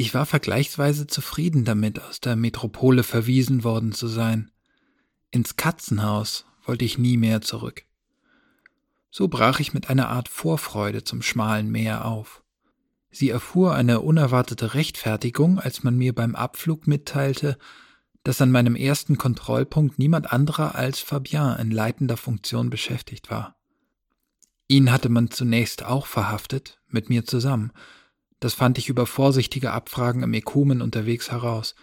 Ich war vergleichsweise zufrieden damit, aus der Metropole verwiesen worden zu sein. Ins Katzenhaus wollte ich nie mehr zurück. So brach ich mit einer Art Vorfreude zum schmalen Meer auf. Sie erfuhr eine unerwartete Rechtfertigung, als man mir beim Abflug mitteilte, dass an meinem ersten Kontrollpunkt niemand anderer als Fabien in leitender Funktion beschäftigt war. Ihn hatte man zunächst auch verhaftet, mit mir zusammen. Das fand ich über vorsichtige Abfragen im Ekumen unterwegs heraus.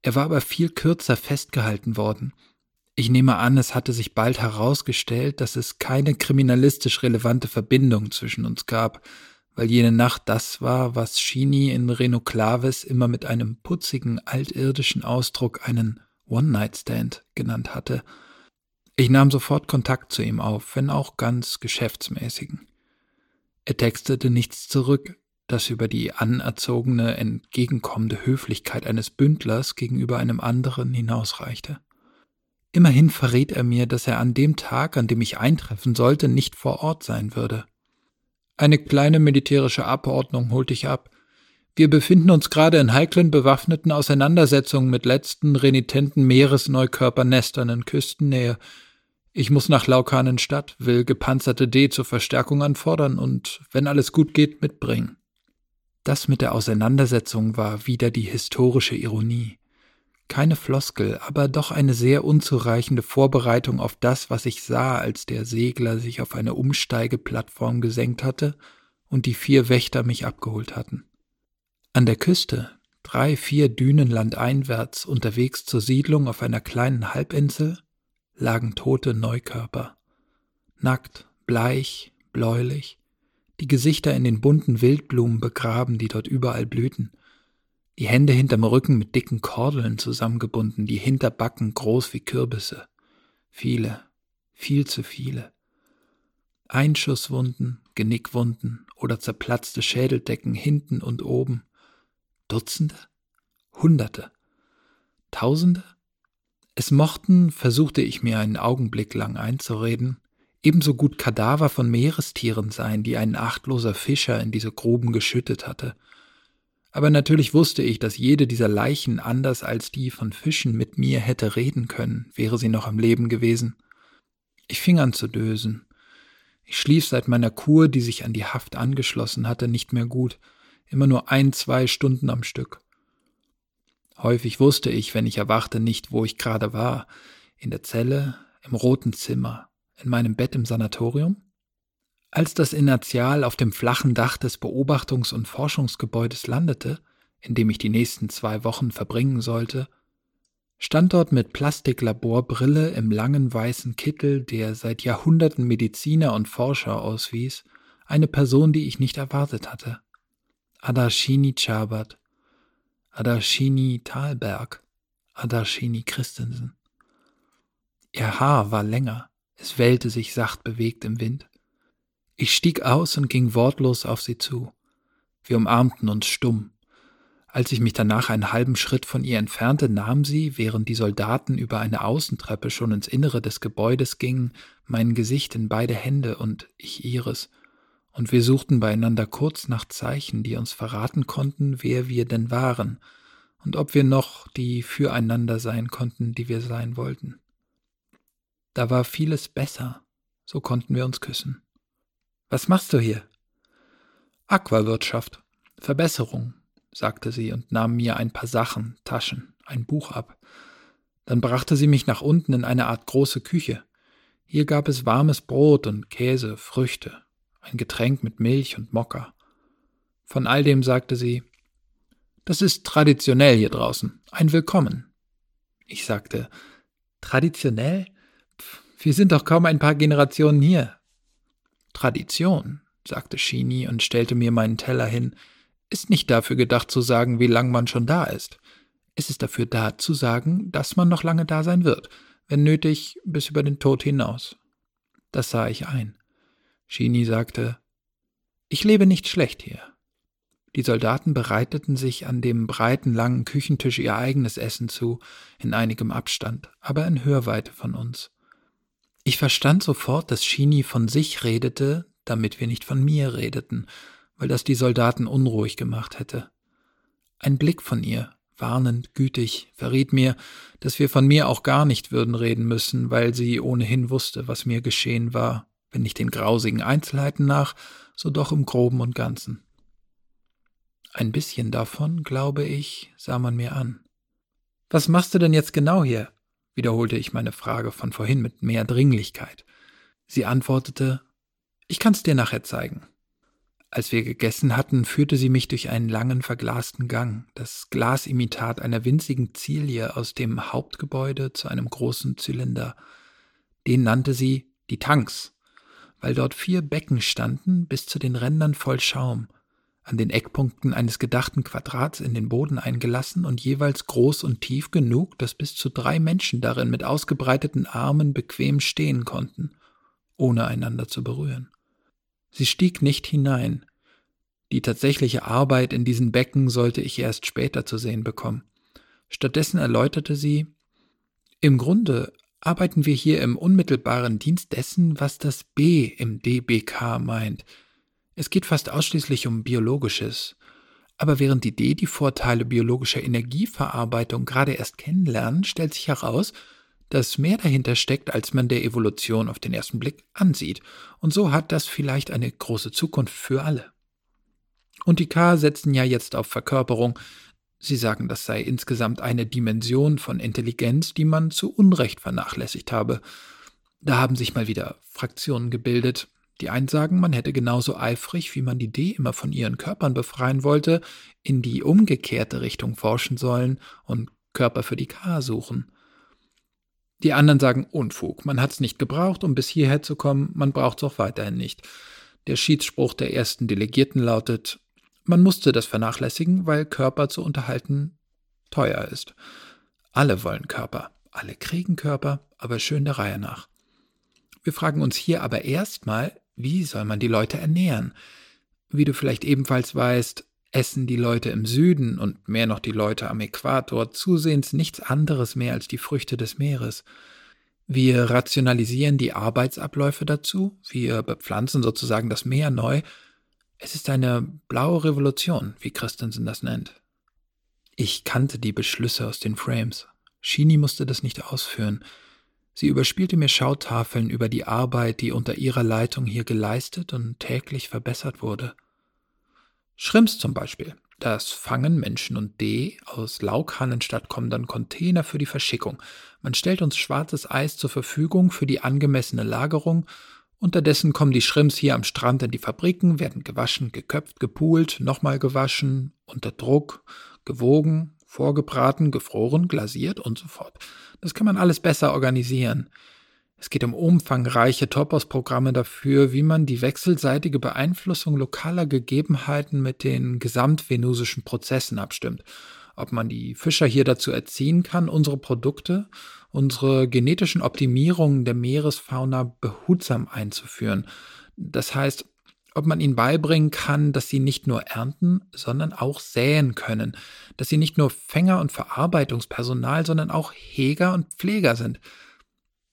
Er war aber viel kürzer festgehalten worden. Ich nehme an, es hatte sich bald herausgestellt, dass es keine kriminalistisch relevante Verbindung zwischen uns gab, weil jene Nacht das war, was Shini in Reno Claves immer mit einem putzigen, altirdischen Ausdruck einen One-Night-Stand genannt hatte. Ich nahm sofort Kontakt zu ihm auf, wenn auch ganz geschäftsmäßigen. Er textete nichts zurück, das über die anerzogene, entgegenkommende Höflichkeit eines Bündlers gegenüber einem anderen hinausreichte. Immerhin verriet er mir, dass er an dem Tag, an dem ich eintreffen sollte, nicht vor Ort sein würde. Eine kleine militärische Abordnung holte ich ab. Wir befinden uns gerade in heiklen bewaffneten Auseinandersetzungen mit letzten renitenten Meeresneukörpernestern in Küstennähe. Ich muss nach Laukanenstadt, will gepanzerte D zur Verstärkung anfordern und, wenn alles gut geht, mitbringen. Das mit der Auseinandersetzung war wieder die historische Ironie. Keine Floskel, aber doch eine sehr unzureichende Vorbereitung auf das, was ich sah, als der Segler sich auf eine Umsteigeplattform gesenkt hatte und die vier Wächter mich abgeholt hatten. An der Küste, drei, vier Dünen landeinwärts, unterwegs zur Siedlung auf einer kleinen Halbinsel, lagen tote Neukörper. Nackt, bleich, bläulich, die Gesichter in den bunten Wildblumen begraben, die dort überall blühten, die Hände hinterm Rücken mit dicken Kordeln zusammengebunden, die Hinterbacken groß wie Kürbisse. Viele, viel zu viele. Einschusswunden, Genickwunden oder zerplatzte Schädeldecken hinten und oben. Dutzende? Hunderte? Tausende? Es mochten, versuchte ich mir einen Augenblick lang einzureden, ebenso gut Kadaver von Meerestieren sein, die ein achtloser Fischer in diese Gruben geschüttet hatte, aber natürlich wusste ich, dass jede dieser Leichen anders als die von Fischen mit mir hätte reden können, wäre sie noch am Leben gewesen. Ich fing an zu dösen. Ich schlief seit meiner Kur, die sich an die Haft angeschlossen hatte, nicht mehr gut, immer nur ein, zwei Stunden am Stück. Häufig wusste ich, wenn ich erwachte, nicht, wo ich gerade war, in der Zelle, im roten Zimmer, in meinem Bett im Sanatorium? Als das Inertial auf dem flachen Dach des Beobachtungs- und Forschungsgebäudes landete, in dem ich die nächsten zwei Wochen verbringen sollte, stand dort mit Plastiklaborbrille im langen weißen Kittel, der seit Jahrhunderten Mediziner und Forscher auswies, eine Person, die ich nicht erwartet hatte. Adarshini Chabat, Adarshini Thalberg, Adarshini Christensen. Ihr Haar war länger, es wellte sich sacht bewegt im Wind. Ich stieg aus und ging wortlos auf sie zu. Wir umarmten uns stumm. Als ich mich danach einen halben Schritt von ihr entfernte, nahm sie, während die Soldaten über eine Außentreppe schon ins Innere des Gebäudes gingen, mein Gesicht in beide Hände und ich ihres, und wir suchten beieinander kurz nach Zeichen, die uns verraten konnten, wer wir denn waren und ob wir noch die füreinander sein konnten, die wir sein wollten. Da war vieles besser, so konnten wir uns küssen. Was machst du hier? Aquawirtschaft. Verbesserung, sagte sie und nahm mir ein paar Sachen, Taschen, ein Buch ab. Dann brachte sie mich nach unten in eine Art große Küche. Hier gab es warmes Brot und Käse, Früchte, ein Getränk mit Milch und Mokka. Von all dem sagte sie, das ist traditionell hier draußen, ein Willkommen. Ich sagte, traditionell? Wir sind doch kaum ein paar Generationen hier. Tradition, sagte Shini und stellte mir meinen Teller hin, ist nicht dafür gedacht zu sagen, wie lang man schon da ist. Es ist dafür da zu sagen, dass man noch lange da sein wird, wenn nötig bis über den Tod hinaus. Das sah ich ein. Shini sagte, ich lebe nicht schlecht hier. Die Soldaten bereiteten sich an dem breiten, langen Küchentisch ihr eigenes Essen zu, in einigem Abstand, aber in Hörweite von uns. Ich verstand sofort, dass Shini von sich redete, damit wir nicht von mir redeten, weil das die Soldaten unruhig gemacht hätte. Ein Blick von ihr, warnend, gütig, verriet mir, dass wir von mir auch gar nicht würden reden müssen, weil sie ohnehin wusste, was mir geschehen war, wenn nicht den grausigen Einzelheiten nach, so doch im groben und ganzen. Ein bisschen davon, glaube ich, sah man mir an. Was machst du denn jetzt genau hier? Wiederholte ich meine Frage von vorhin mit mehr Dringlichkeit. Sie antwortete, ich kann's dir nachher zeigen. Als wir gegessen hatten, führte sie mich durch einen langen verglasten Gang, das Glasimitat einer winzigen Zilie aus dem Hauptgebäude zu einem großen Zylinder. Den nannte sie die Tanks, weil dort vier Becken standen, bis zu den Rändern voll Schaum, an den Eckpunkten eines gedachten Quadrats in den Boden eingelassen und jeweils groß und tief genug, dass bis zu drei Menschen darin mit ausgebreiteten Armen bequem stehen konnten, ohne einander zu berühren. Sie stieg nicht hinein. Die tatsächliche Arbeit in diesen Becken sollte ich erst später zu sehen bekommen. Stattdessen erläuterte sie, im Grunde arbeiten wir hier im unmittelbaren Dienst dessen, was das B im DBK meint. Es geht fast ausschließlich um Biologisches. Aber während die D die Vorteile biologischer Energieverarbeitung gerade erst kennenlernen, stellt sich heraus, dass mehr dahinter steckt, als man der Evolution auf den ersten Blick ansieht. Und so hat das vielleicht eine große Zukunft für alle. Und die K setzen ja jetzt auf Verkörperung. Sie sagen, das sei insgesamt eine Dimension von Intelligenz, die man zu Unrecht vernachlässigt habe. Da haben sich mal wieder Fraktionen gebildet. Die einen sagen, man hätte genauso eifrig, wie man die D immer von ihren Körpern befreien wollte, in die umgekehrte Richtung forschen sollen und Körper für die K suchen. Die anderen sagen Unfug. Man hat es nicht gebraucht, um bis hierher zu kommen, man braucht es auch weiterhin nicht. Der Schiedsspruch der ersten Delegierten lautet, man musste das vernachlässigen, weil Körper zu unterhalten teuer ist. Alle wollen Körper, alle kriegen Körper, aber schön der Reihe nach. Wir fragen uns hier aber erstmal, wie soll man die Leute ernähren? Wie du vielleicht ebenfalls weißt, essen die Leute im Süden und mehr noch die Leute am Äquator zusehends nichts anderes mehr als die Früchte des Meeres. Wir rationalisieren die Arbeitsabläufe dazu, wir bepflanzen sozusagen das Meer neu. Es ist eine blaue Revolution, wie Christensen das nennt. Ich kannte die Beschlüsse aus den Frames. Shini musste das nicht ausführen. Sie überspielte mir Schautafeln über die Arbeit, die unter ihrer Leitung hier geleistet und täglich verbessert wurde. Schrimps zum Beispiel. Das fangen Menschen und D aus Laukannenstadt kommen dann Container für die Verschickung. Man stellt uns schwarzes Eis zur Verfügung für die angemessene Lagerung. Unterdessen kommen die Schrimps hier am Strand in die Fabriken, werden gewaschen, geköpft, gepult, nochmal gewaschen, unter Druck, gewogen, vorgebraten, gefroren, glasiert und so fort. Das kann man alles besser organisieren. Es geht um umfangreiche Topos-Programme dafür, wie man die wechselseitige Beeinflussung lokaler Gegebenheiten mit den gesamtvenusischen Prozessen abstimmt. Ob man die Fischer hier dazu erziehen kann, unsere Produkte, unsere genetischen Optimierungen der Meeresfauna behutsam einzuführen. Das heißt, ob man ihnen beibringen kann, dass sie nicht nur ernten, sondern auch säen können, dass sie nicht nur Fänger und Verarbeitungspersonal, sondern auch Heger und Pfleger sind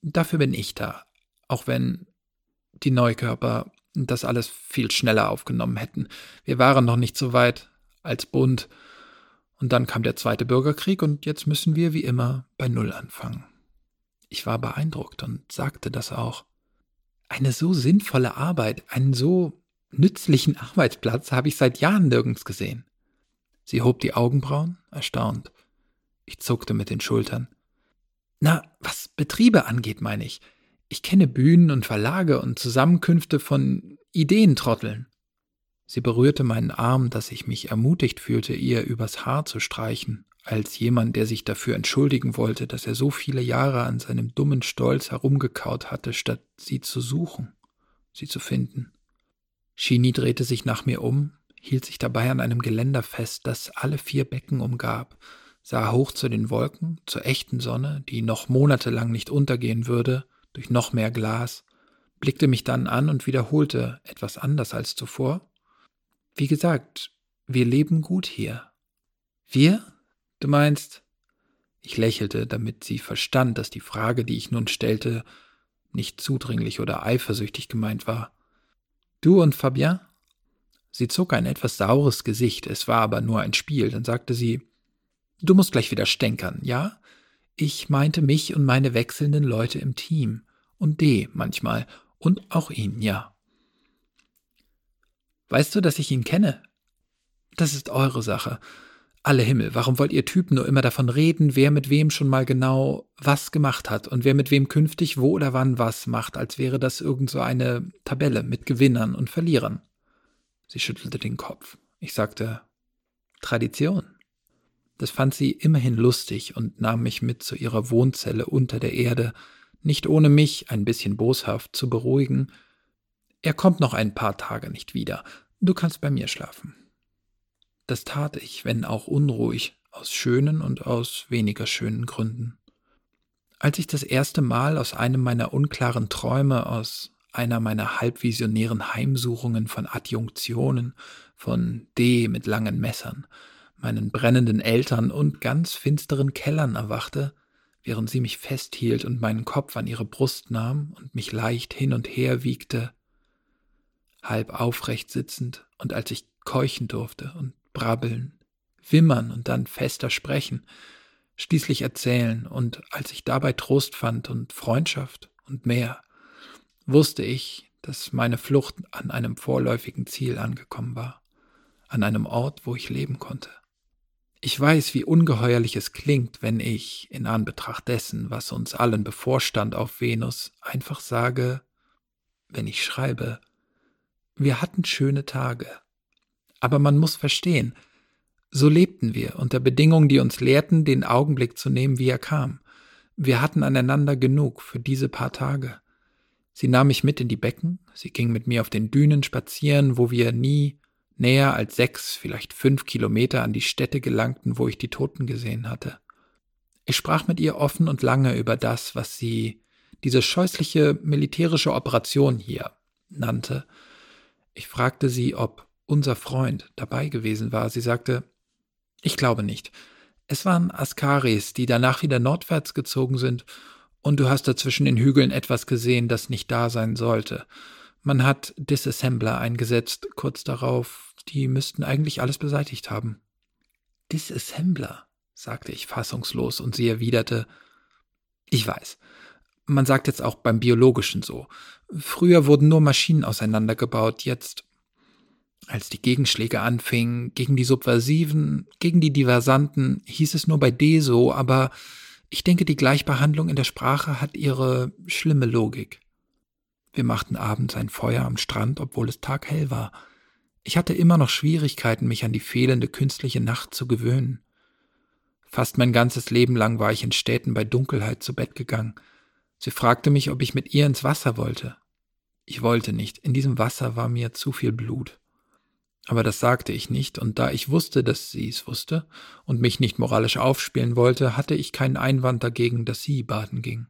dafür bin ich da. Auch wenn die Neukörper das alles viel schneller aufgenommen hätten. Wir waren noch nicht so weit als Bund. Und dann kam der Zweite Bürgerkrieg und jetzt müssen wir wie immer bei Null anfangen. Ich war beeindruckt und sagte das auch. Eine so sinnvolle Arbeit, einen so nützlichen Arbeitsplatz habe ich seit Jahren nirgends gesehen. Sie hob die Augenbrauen, erstaunt. Ich zuckte mit den Schultern. Na, was Betriebe angeht, meine ich. Ich kenne Bühnen und Verlage und Zusammenkünfte von Ideentrotteln. Sie berührte meinen Arm, dass ich mich ermutigt fühlte, ihr übers Haar zu streichen, als jemand, der sich dafür entschuldigen wollte, dass er so viele Jahre an seinem dummen Stolz herumgekaut hatte, statt sie zu suchen, sie zu finden. Shini drehte sich nach mir um, hielt sich dabei an einem Geländer fest, das alle vier Becken umgab, sah hoch zu den Wolken, zur echten Sonne, die noch monatelang nicht untergehen würde, durch noch mehr Glas, blickte mich dann an und wiederholte, etwas anders als zuvor. Wie gesagt, wir leben gut hier. Wir? Du meinst? Ich lächelte, damit sie verstand, dass die Frage, die ich nun stellte, nicht zudringlich oder eifersüchtig gemeint war. Du und Fabien? Sie zog ein etwas saures Gesicht, es war aber nur ein Spiel, dann sagte sie Du musst gleich wieder stänkern, ja? Ich meinte mich und meine wechselnden Leute im Team. Und D manchmal. Und auch ihn, ja. Weißt du, dass ich ihn kenne? Das ist eure Sache. Alle Himmel, warum wollt ihr Typen nur immer davon reden, wer mit wem schon mal genau was gemacht hat und wer mit wem künftig wo oder wann was macht, als wäre das irgend so eine Tabelle mit Gewinnern und Verlierern? Sie schüttelte den Kopf. Ich sagte, Tradition. Das fand sie immerhin lustig und nahm mich mit zu ihrer Wohnzelle unter der Erde, nicht ohne mich, ein bisschen boshaft, zu beruhigen. Er kommt noch ein paar Tage nicht wieder. Du kannst bei mir schlafen. Das tat ich, wenn auch unruhig, aus schönen und aus weniger schönen Gründen. Als ich das erste Mal aus einem meiner unklaren Träume, aus einer meiner halbvisionären Heimsuchungen von Adjunktionen, von D mit langen Messern, meinen brennenden Eltern und ganz finsteren Kellern erwachte, während sie mich festhielt und meinen Kopf an ihre Brust nahm und mich leicht hin und her wiegte, halb aufrecht sitzend, und als ich keuchen durfte und brabbeln, wimmern und dann fester sprechen, schließlich erzählen, und als ich dabei Trost fand und Freundschaft und mehr, wusste ich, dass meine Flucht an einem vorläufigen Ziel angekommen war, an einem Ort, wo ich leben konnte. Ich weiß, wie ungeheuerlich es klingt, wenn ich, in Anbetracht dessen, was uns allen bevorstand auf Venus, einfach sage, wenn ich schreibe, wir hatten schöne Tage, aber man muss verstehen, so lebten wir unter Bedingungen, die uns lehrten, den Augenblick zu nehmen, wie er kam. Wir hatten aneinander genug für diese paar Tage. Sie nahm mich mit in die Becken, sie ging mit mir auf den Dünen spazieren, wo wir nie näher als sechs, vielleicht fünf Kilometer an die Stätte gelangten, wo ich die Toten gesehen hatte. Ich sprach mit ihr offen und lange über das, was sie diese scheußliche militärische Operation hier nannte. Ich fragte sie, ob unser Freund dabei gewesen war. Sie sagte, ich glaube nicht. Es waren Askaris, die danach wieder nordwärts gezogen sind, und du hast dazwischen den Hügeln etwas gesehen, das nicht da sein sollte. Man hat Disassembler eingesetzt, kurz darauf, die müssten eigentlich alles beseitigt haben. Disassembler, sagte ich fassungslos, und sie erwiderte, ich weiß. Man sagt jetzt auch beim Biologischen so. Früher wurden nur Maschinen auseinandergebaut, jetzt als die Gegenschläge anfingen, gegen die Subversiven, gegen die Diversanten, hieß es nur bei D so, aber ich denke, die Gleichbehandlung in der Sprache hat ihre schlimme Logik. Wir machten abends ein Feuer am Strand, obwohl es taghell war. Ich hatte immer noch Schwierigkeiten, mich an die fehlende künstliche Nacht zu gewöhnen. Fast mein ganzes Leben lang war ich in Städten bei Dunkelheit zu Bett gegangen. Sie fragte mich, ob ich mit ihr ins Wasser wollte. Ich wollte nicht, in diesem Wasser war mir zu viel Blut. Aber das sagte ich nicht, und da ich wusste, dass sie es wusste und mich nicht moralisch aufspielen wollte, hatte ich keinen Einwand dagegen, dass sie baden ging.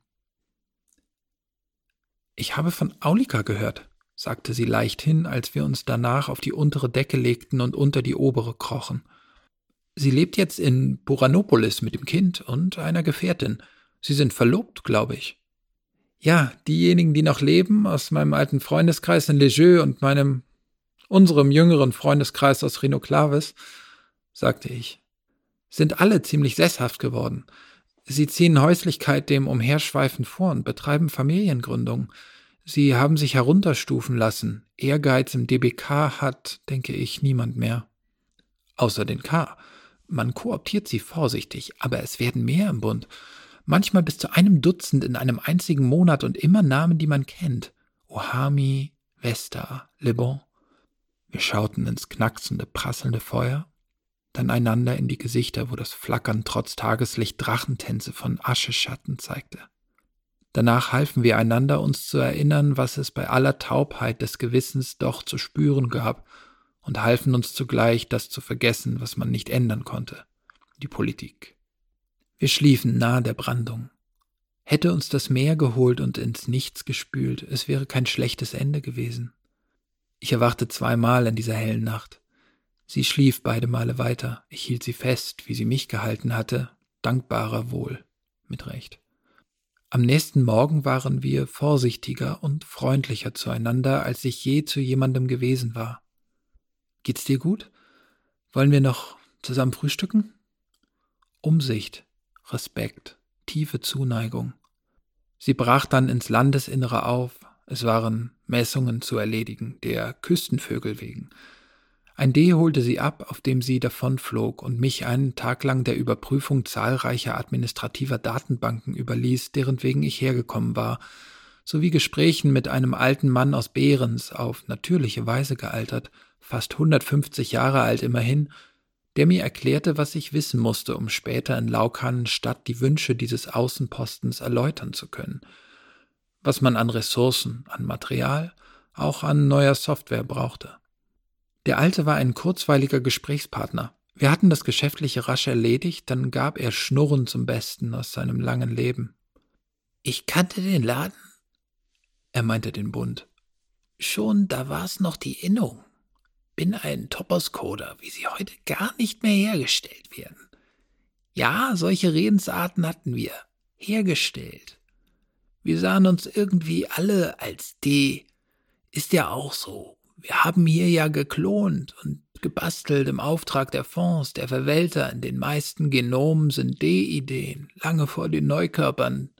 Ich habe von Aulika gehört, sagte sie leichthin, als wir uns danach auf die untere Decke legten und unter die obere krochen. Sie lebt jetzt in Buranopolis mit dem Kind und einer Gefährtin. Sie sind verlobt, glaube ich. Ja, diejenigen, die noch leben, aus meinem alten Freundeskreis in Legeux und meinem unserem jüngeren Freundeskreis aus Rhino Clavis, sagte ich, sind alle ziemlich sesshaft geworden. Sie ziehen Häuslichkeit dem Umherschweifen vor und betreiben Familiengründung. Sie haben sich herunterstufen lassen. Ehrgeiz im DBK hat, denke ich, niemand mehr. Außer den K. Man kooptiert sie vorsichtig, aber es werden mehr im Bund. Manchmal bis zu einem Dutzend in einem einzigen Monat und immer Namen, die man kennt. Ohami, Vesta, Le Bon. Wir schauten ins knacksende, prasselnde Feuer, dann einander in die Gesichter, wo das Flackern trotz Tageslicht Drachentänze von Ascheschatten zeigte. Danach halfen wir einander, uns zu erinnern, was es bei aller Taubheit des Gewissens doch zu spüren gab, und halfen uns zugleich, das zu vergessen, was man nicht ändern konnte, die Politik. Wir schliefen nahe der Brandung. Hätte uns das Meer geholt und ins Nichts gespült, es wäre kein schlechtes Ende gewesen. Ich erwachte zweimal in dieser hellen Nacht. Sie schlief beide Male weiter. Ich hielt sie fest, wie sie mich gehalten hatte, dankbarer wohl, mit Recht. Am nächsten Morgen waren wir vorsichtiger und freundlicher zueinander, als ich je zu jemandem gewesen war. Geht's dir gut? Wollen wir noch zusammen frühstücken? Umsicht, Respekt, tiefe Zuneigung. Sie brach dann ins Landesinnere auf, es waren Messungen zu erledigen, der Küstenvögel wegen. Ein D holte sie ab, auf dem sie davonflog und mich einen Tag lang der Überprüfung zahlreicher administrativer Datenbanken überließ, deren wegen ich hergekommen war, sowie Gesprächen mit einem alten Mann aus Behrens, auf natürliche Weise gealtert, fast 150 Jahre alt immerhin, der mir erklärte, was ich wissen musste, um später in Laukannenstadt die Wünsche dieses Außenpostens erläutern zu können – was man an Ressourcen, an Material, auch an neuer Software brauchte. Der Alte war ein kurzweiliger Gesprächspartner. Wir hatten das Geschäftliche rasch erledigt, dann gab er Schnurren zum Besten aus seinem langen Leben. Ich kannte den Laden? Er meinte den Bund. Schon, da war's noch die Innung. Bin ein Topos-Coder, wie sie heute gar nicht mehr hergestellt werden. Ja, solche Redensarten hatten wir. Hergestellt. Wir sahen uns irgendwie alle als D. Ist ja auch so. Wir haben hier ja geklont und gebastelt im Auftrag der Fonds, der Verwälter. In den meisten Genomen sind D-Ideen, lange vor den Neukörpern.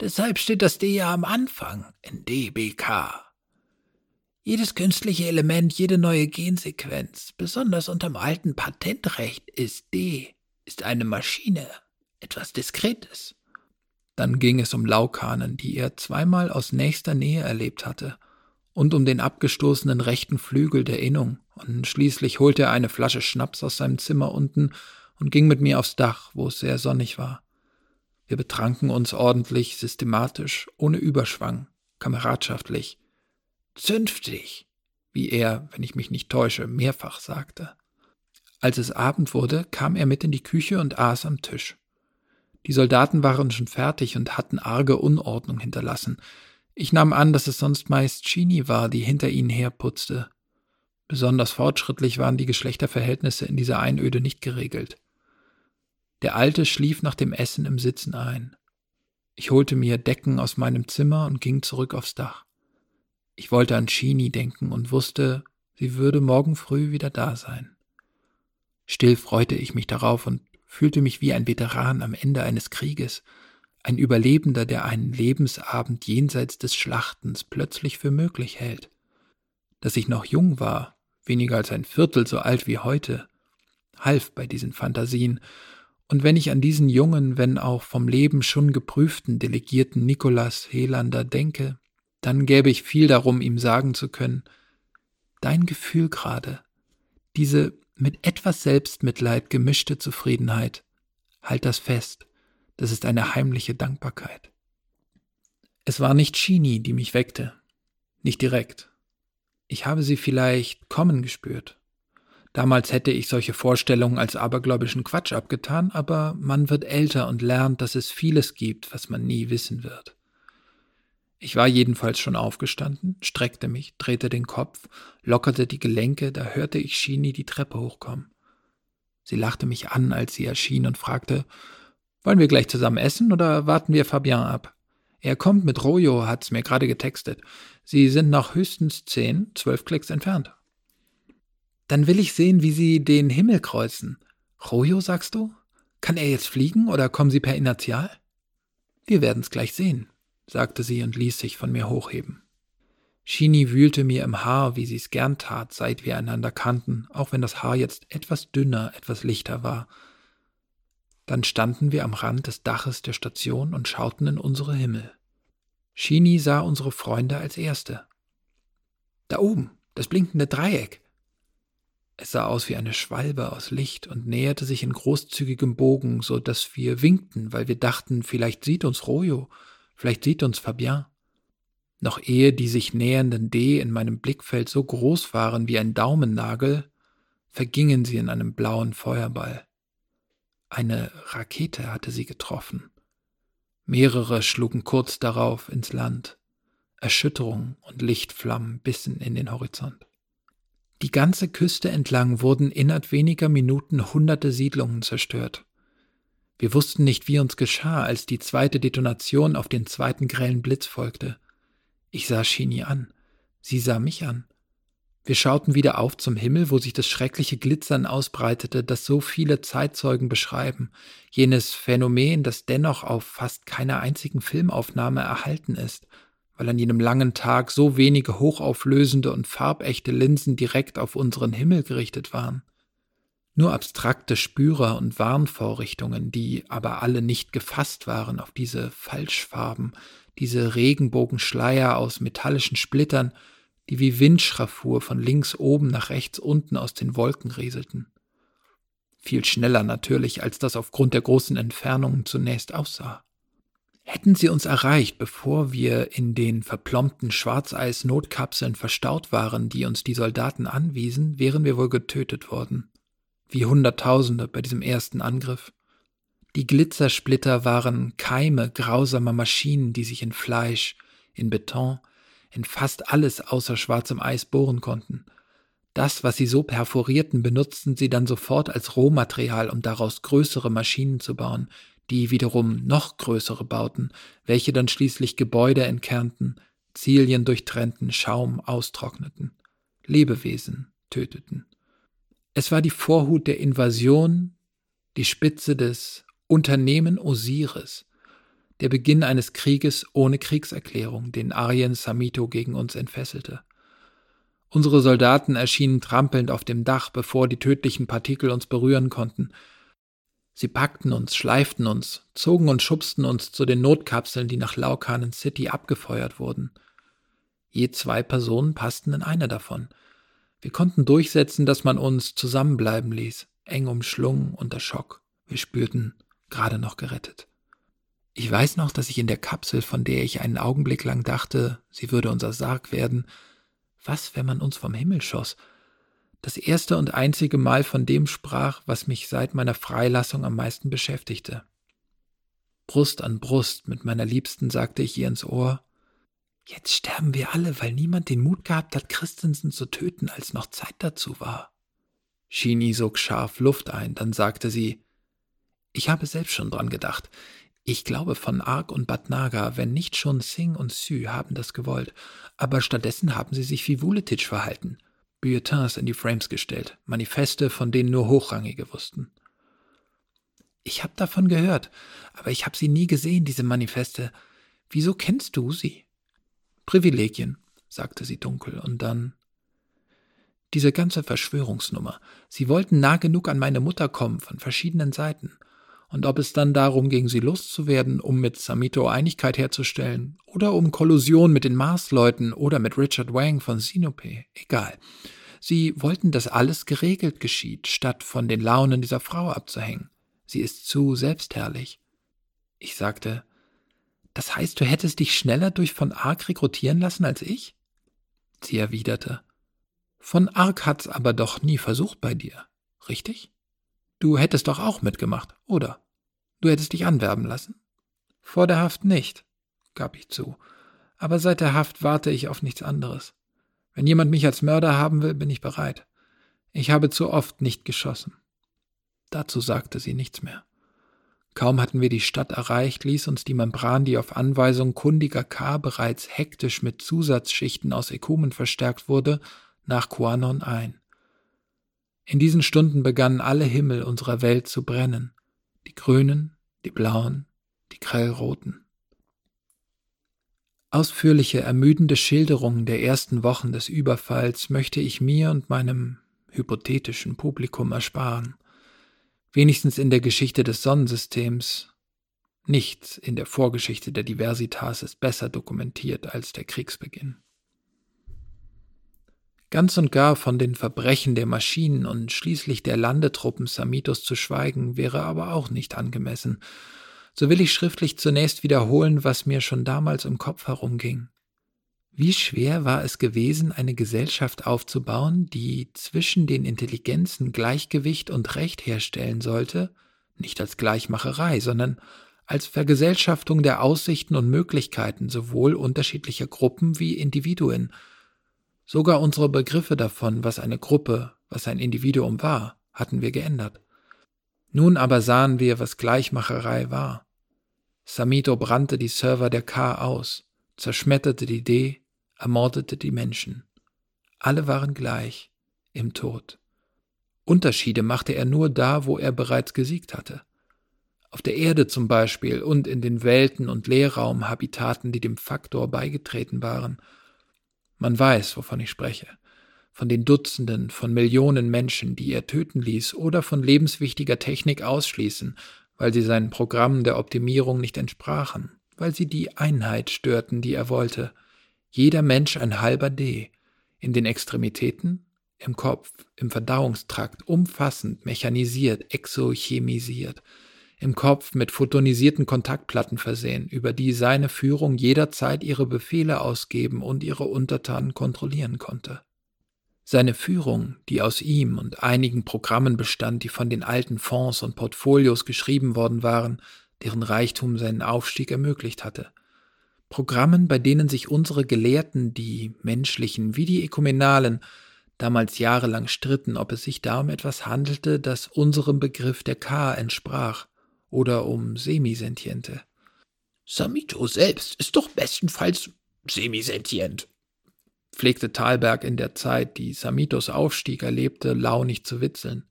Deshalb steht das D ja am Anfang in DBK. Jedes künstliche Element, jede neue Gensequenz, besonders unterm alten Patentrecht, ist D, ist eine Maschine, etwas Diskretes. Dann ging es um Laukanen, die er zweimal aus nächster Nähe erlebt hatte, und um den abgestoßenen rechten Flügel der Innung, und schließlich holte er eine Flasche Schnaps aus seinem Zimmer unten und ging mit mir aufs Dach, wo es sehr sonnig war. Wir betranken uns ordentlich, systematisch, ohne Überschwang, kameradschaftlich. Zünftig, wie er, wenn ich mich nicht täusche, mehrfach sagte. Als es Abend wurde, kam er mit in die Küche und aß am Tisch. Die Soldaten waren schon fertig und hatten arge Unordnung hinterlassen. Ich nahm an, dass es sonst meist Chini war, die hinter ihnen herputzte. Besonders fortschrittlich waren die Geschlechterverhältnisse in dieser Einöde nicht geregelt. Der Alte schlief nach dem Essen im Sitzen ein. Ich holte mir Decken aus meinem Zimmer und ging zurück aufs Dach. Ich wollte an Chini denken und wusste, sie würde morgen früh wieder da sein. Still freute ich mich darauf und fühlte mich wie ein Veteran am Ende eines Krieges, ein Überlebender, der einen Lebensabend jenseits des Schlachtens plötzlich für möglich hält. Dass ich noch jung war, weniger als ein Viertel so alt wie heute, half bei diesen Fantasien, und wenn ich an diesen jungen, wenn auch vom Leben schon geprüften Delegierten Nikolas Helander denke, dann gäbe ich viel darum, ihm sagen zu können, dein Gefühl gerade, diese mit etwas Selbstmitleid gemischte Zufriedenheit. Halt das fest, das ist eine heimliche Dankbarkeit. Es war nicht Chini, die mich weckte, nicht direkt. Ich habe sie vielleicht kommen gespürt. Damals hätte ich solche Vorstellungen als abergläubischen Quatsch abgetan, aber man wird älter und lernt, dass es vieles gibt, was man nie wissen wird. Ich war jedenfalls schon aufgestanden, streckte mich, drehte den Kopf, lockerte die Gelenke, da hörte ich Shini die Treppe hochkommen. Sie lachte mich an, als sie erschien und fragte, wollen wir gleich zusammen essen oder warten wir Fabian ab? Er kommt mit Rojo, hat's mir gerade getextet. Sie sind noch höchstens zehn, zwölf Klicks entfernt. Dann will ich sehen, wie Sie den Himmel kreuzen. Rojo, sagst du? Kann er jetzt fliegen oder kommen Sie per Inertial? Wir werden's gleich sehen sagte sie und ließ sich von mir hochheben. Shini wühlte mir im Haar, wie sie's gern tat, seit wir einander kannten, auch wenn das Haar jetzt etwas dünner, etwas lichter war. Dann standen wir am Rand des Daches der Station und schauten in unsere Himmel. Shini sah unsere Freunde als Erste. Da oben, das blinkende Dreieck. Es sah aus wie eine Schwalbe aus Licht und näherte sich in großzügigem Bogen, so dass wir winkten, weil wir dachten, vielleicht sieht uns Rojo Vielleicht sieht uns Fabien. Noch ehe die sich nähernden D in meinem Blickfeld so groß waren wie ein Daumennagel, vergingen sie in einem blauen Feuerball. Eine Rakete hatte sie getroffen. Mehrere schlugen kurz darauf ins Land. Erschütterung und Lichtflammen bissen in den Horizont. Die ganze Küste entlang wurden innerhalb weniger Minuten hunderte Siedlungen zerstört. Wir wussten nicht, wie uns geschah, als die zweite Detonation auf den zweiten grellen Blitz folgte. Ich sah Shini an. Sie sah mich an. Wir schauten wieder auf zum Himmel, wo sich das schreckliche Glitzern ausbreitete, das so viele Zeitzeugen beschreiben, jenes Phänomen, das dennoch auf fast keiner einzigen Filmaufnahme erhalten ist, weil an jenem langen Tag so wenige hochauflösende und farbechte Linsen direkt auf unseren Himmel gerichtet waren. Nur abstrakte Spürer und Warnvorrichtungen, die aber alle nicht gefasst waren auf diese Falschfarben, diese Regenbogenschleier aus metallischen Splittern die wie Windschraffur von links oben nach rechts unten aus den Wolken rieselten. Viel schneller natürlich, als das aufgrund der großen Entfernungen zunächst aussah. Hätten sie uns erreicht, bevor wir in den verplombten Schwarzeis-Notkapseln verstaut waren, die uns die Soldaten anwiesen, wären wir wohl getötet worden. Wie Hunderttausende bei diesem ersten Angriff. Die Glitzersplitter waren Keime grausamer Maschinen, die sich in Fleisch, in Beton, in fast alles außer schwarzem Eis bohren konnten. Das, was sie so perforierten, benutzten sie dann sofort als Rohmaterial, um daraus größere Maschinen zu bauen, die wiederum noch größere bauten, welche dann schließlich Gebäude entkernten, Zilien durchtrennten, Schaum austrockneten, Lebewesen töteten. Es war die Vorhut der Invasion, die Spitze des Unternehmen Osiris, der Beginn eines Krieges ohne Kriegserklärung, den Arjen Samito gegen uns entfesselte. Unsere Soldaten erschienen trampelnd auf dem Dach, bevor die tödlichen Partikel uns berühren konnten. Sie packten uns, schleiften uns, zogen und schubsten uns zu den Notkapseln, die nach Laukanen City abgefeuert wurden. Je zwei Personen passten in eine davon. Wir konnten durchsetzen, dass man uns zusammenbleiben ließ, eng umschlungen unter Schock. Wir spürten, gerade noch gerettet. Ich weiß noch, dass ich in der Kapsel, von der ich einen Augenblick lang dachte, sie würde unser Sarg werden, was, wenn man uns vom Himmel schoss, das erste und einzige Mal von dem sprach, was mich seit meiner Freilassung am meisten beschäftigte. Brust an Brust mit meiner Liebsten sagte ich ihr ins Ohr, Jetzt sterben wir alle, weil niemand den Mut gehabt hat, Christensen zu töten, als noch Zeit dazu war. Shini sog scharf Luft ein, dann sagte sie, ich habe selbst schon dran gedacht. Ich glaube von Ark und Batnaga, wenn nicht schon Singh und Sü haben das gewollt, aber stattdessen haben sie sich wie Vuletic verhalten. Bulletins in die Frames gestellt, Manifeste, von denen nur Hochrangige wussten. Ich hab davon gehört, aber ich hab sie nie gesehen, diese Manifeste. Wieso kennst du sie? Privilegien, sagte sie dunkel, und dann diese ganze Verschwörungsnummer. Sie wollten nah genug an meine Mutter kommen, von verschiedenen Seiten und ob es dann darum ging, sie loszuwerden, um mit Samito Einigkeit herzustellen, oder um Kollusion mit den Mars-Leuten oder mit Richard Wang von Sinope, egal. Sie wollten, dass alles geregelt geschieht, statt von den Launen dieser Frau abzuhängen. Sie ist zu selbstherrlich. Ich sagte, das heißt, du hättest dich schneller durch von Ark rekrutieren lassen als ich? Sie erwiderte, von Ark hat's aber doch nie versucht bei dir, richtig? Du hättest doch auch mitgemacht, oder? Du hättest dich anwerben lassen? Vor der Haft nicht, gab ich zu. Aber seit der Haft warte ich auf nichts anderes. Wenn jemand mich als Mörder haben will, bin ich bereit. Ich habe zu oft nicht geschossen. Dazu sagte sie nichts mehr. Kaum hatten wir die Stadt erreicht, ließ uns die Membran, die auf Anweisung kundiger K bereits hektisch mit Zusatzschichten aus Ekumen verstärkt wurde, nach Quanon ein. In diesen Stunden begannen alle Himmel unserer Welt zu brennen, die grünen, die blauen, die grellroten. Ausführliche, ermüdende Schilderungen der ersten Wochen des Überfalls möchte ich mir und meinem hypothetischen Publikum ersparen. Wenigstens in der Geschichte des Sonnensystems. Nichts in der Vorgeschichte der Diversitas ist besser dokumentiert als der Kriegsbeginn. Ganz und gar von den Verbrechen der Maschinen und schließlich der Landetruppen Samitos zu schweigen, wäre aber auch nicht angemessen. So will ich schriftlich zunächst wiederholen, was mir schon damals im Kopf herumging. Wie schwer war es gewesen, eine Gesellschaft aufzubauen, die zwischen den Intelligenzen Gleichgewicht und Recht herstellen sollte, nicht als Gleichmacherei, sondern als Vergesellschaftung der Aussichten und Möglichkeiten sowohl unterschiedlicher Gruppen wie Individuen, Sogar unsere Begriffe davon, was eine Gruppe, was ein Individuum war, hatten wir geändert. Nun aber sahen wir, was Gleichmacherei war. Samito brannte die Server der K aus, zerschmetterte die D, ermordete die Menschen. Alle waren gleich im Tod. Unterschiede machte er nur da, wo er bereits gesiegt hatte. Auf der Erde zum Beispiel und in den Welten und Leerraumhabitaten, die dem Faktor beigetreten waren. Man weiß, wovon ich spreche. Von den Dutzenden, von Millionen Menschen, die er töten ließ oder von lebenswichtiger Technik ausschließen, weil sie seinen Programmen der Optimierung nicht entsprachen, weil sie die Einheit störten, die er wollte. Jeder Mensch ein halber D. In den Extremitäten, im Kopf, im Verdauungstrakt, umfassend, mechanisiert, exochemisiert, im Kopf mit photonisierten Kontaktplatten versehen, über die seine Führung jederzeit ihre Befehle ausgeben und ihre Untertanen kontrollieren konnte. Seine Führung, die aus ihm und einigen Programmen bestand, die von den alten Fonds und Portfolios geschrieben worden waren, deren Reichtum seinen Aufstieg ermöglicht hatte. Programmen, bei denen sich unsere Gelehrten, die menschlichen wie die Ökumenalen, damals jahrelang stritten, ob es sich da um etwas handelte, das unserem Begriff der K entsprach, oder um Semisentiente. Samito selbst ist doch bestenfalls semisentient, pflegte Thalberg in der Zeit, die Samitos Aufstieg erlebte, launig zu witzeln.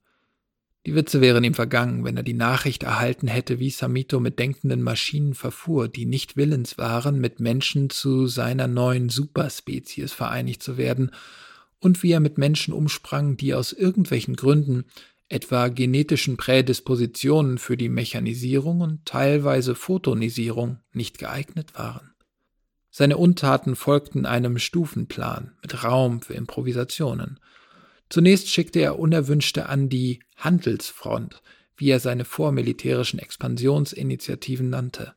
Die Witze wären ihm vergangen, wenn er die Nachricht erhalten hätte, wie Samito mit denkenden Maschinen verfuhr, die nicht willens waren, mit Menschen zu seiner neuen Superspezies vereinigt zu werden, und wie er mit Menschen umsprang, die aus irgendwelchen Gründen, etwa genetischen Prädispositionen für die Mechanisierung und teilweise Photonisierung, nicht geeignet waren. Seine Untaten folgten einem Stufenplan mit Raum für Improvisationen – Zunächst schickte er Unerwünschte an die Handelsfront, wie er seine vormilitärischen Expansionsinitiativen nannte,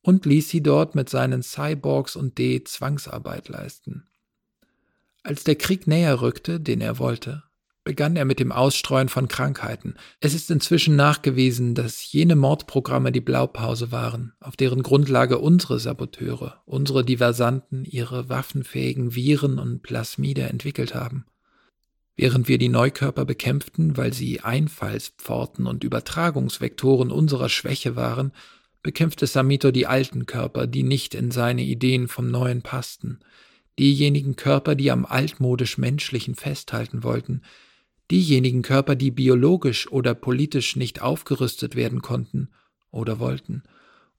und ließ sie dort mit seinen Cyborgs und D Zwangsarbeit leisten. Als der Krieg näher rückte, den er wollte, begann er mit dem Ausstreuen von Krankheiten. Es ist inzwischen nachgewiesen, dass jene Mordprogramme die Blaupause waren, auf deren Grundlage unsere Saboteure, unsere Diversanten ihre waffenfähigen Viren und Plasmide entwickelt haben. Während wir die Neukörper bekämpften, weil sie Einfallspforten und Übertragungsvektoren unserer Schwäche waren, bekämpfte Samito die alten Körper, die nicht in seine Ideen vom Neuen passten, diejenigen Körper, die am altmodisch Menschlichen festhalten wollten, diejenigen Körper, die biologisch oder politisch nicht aufgerüstet werden konnten oder wollten,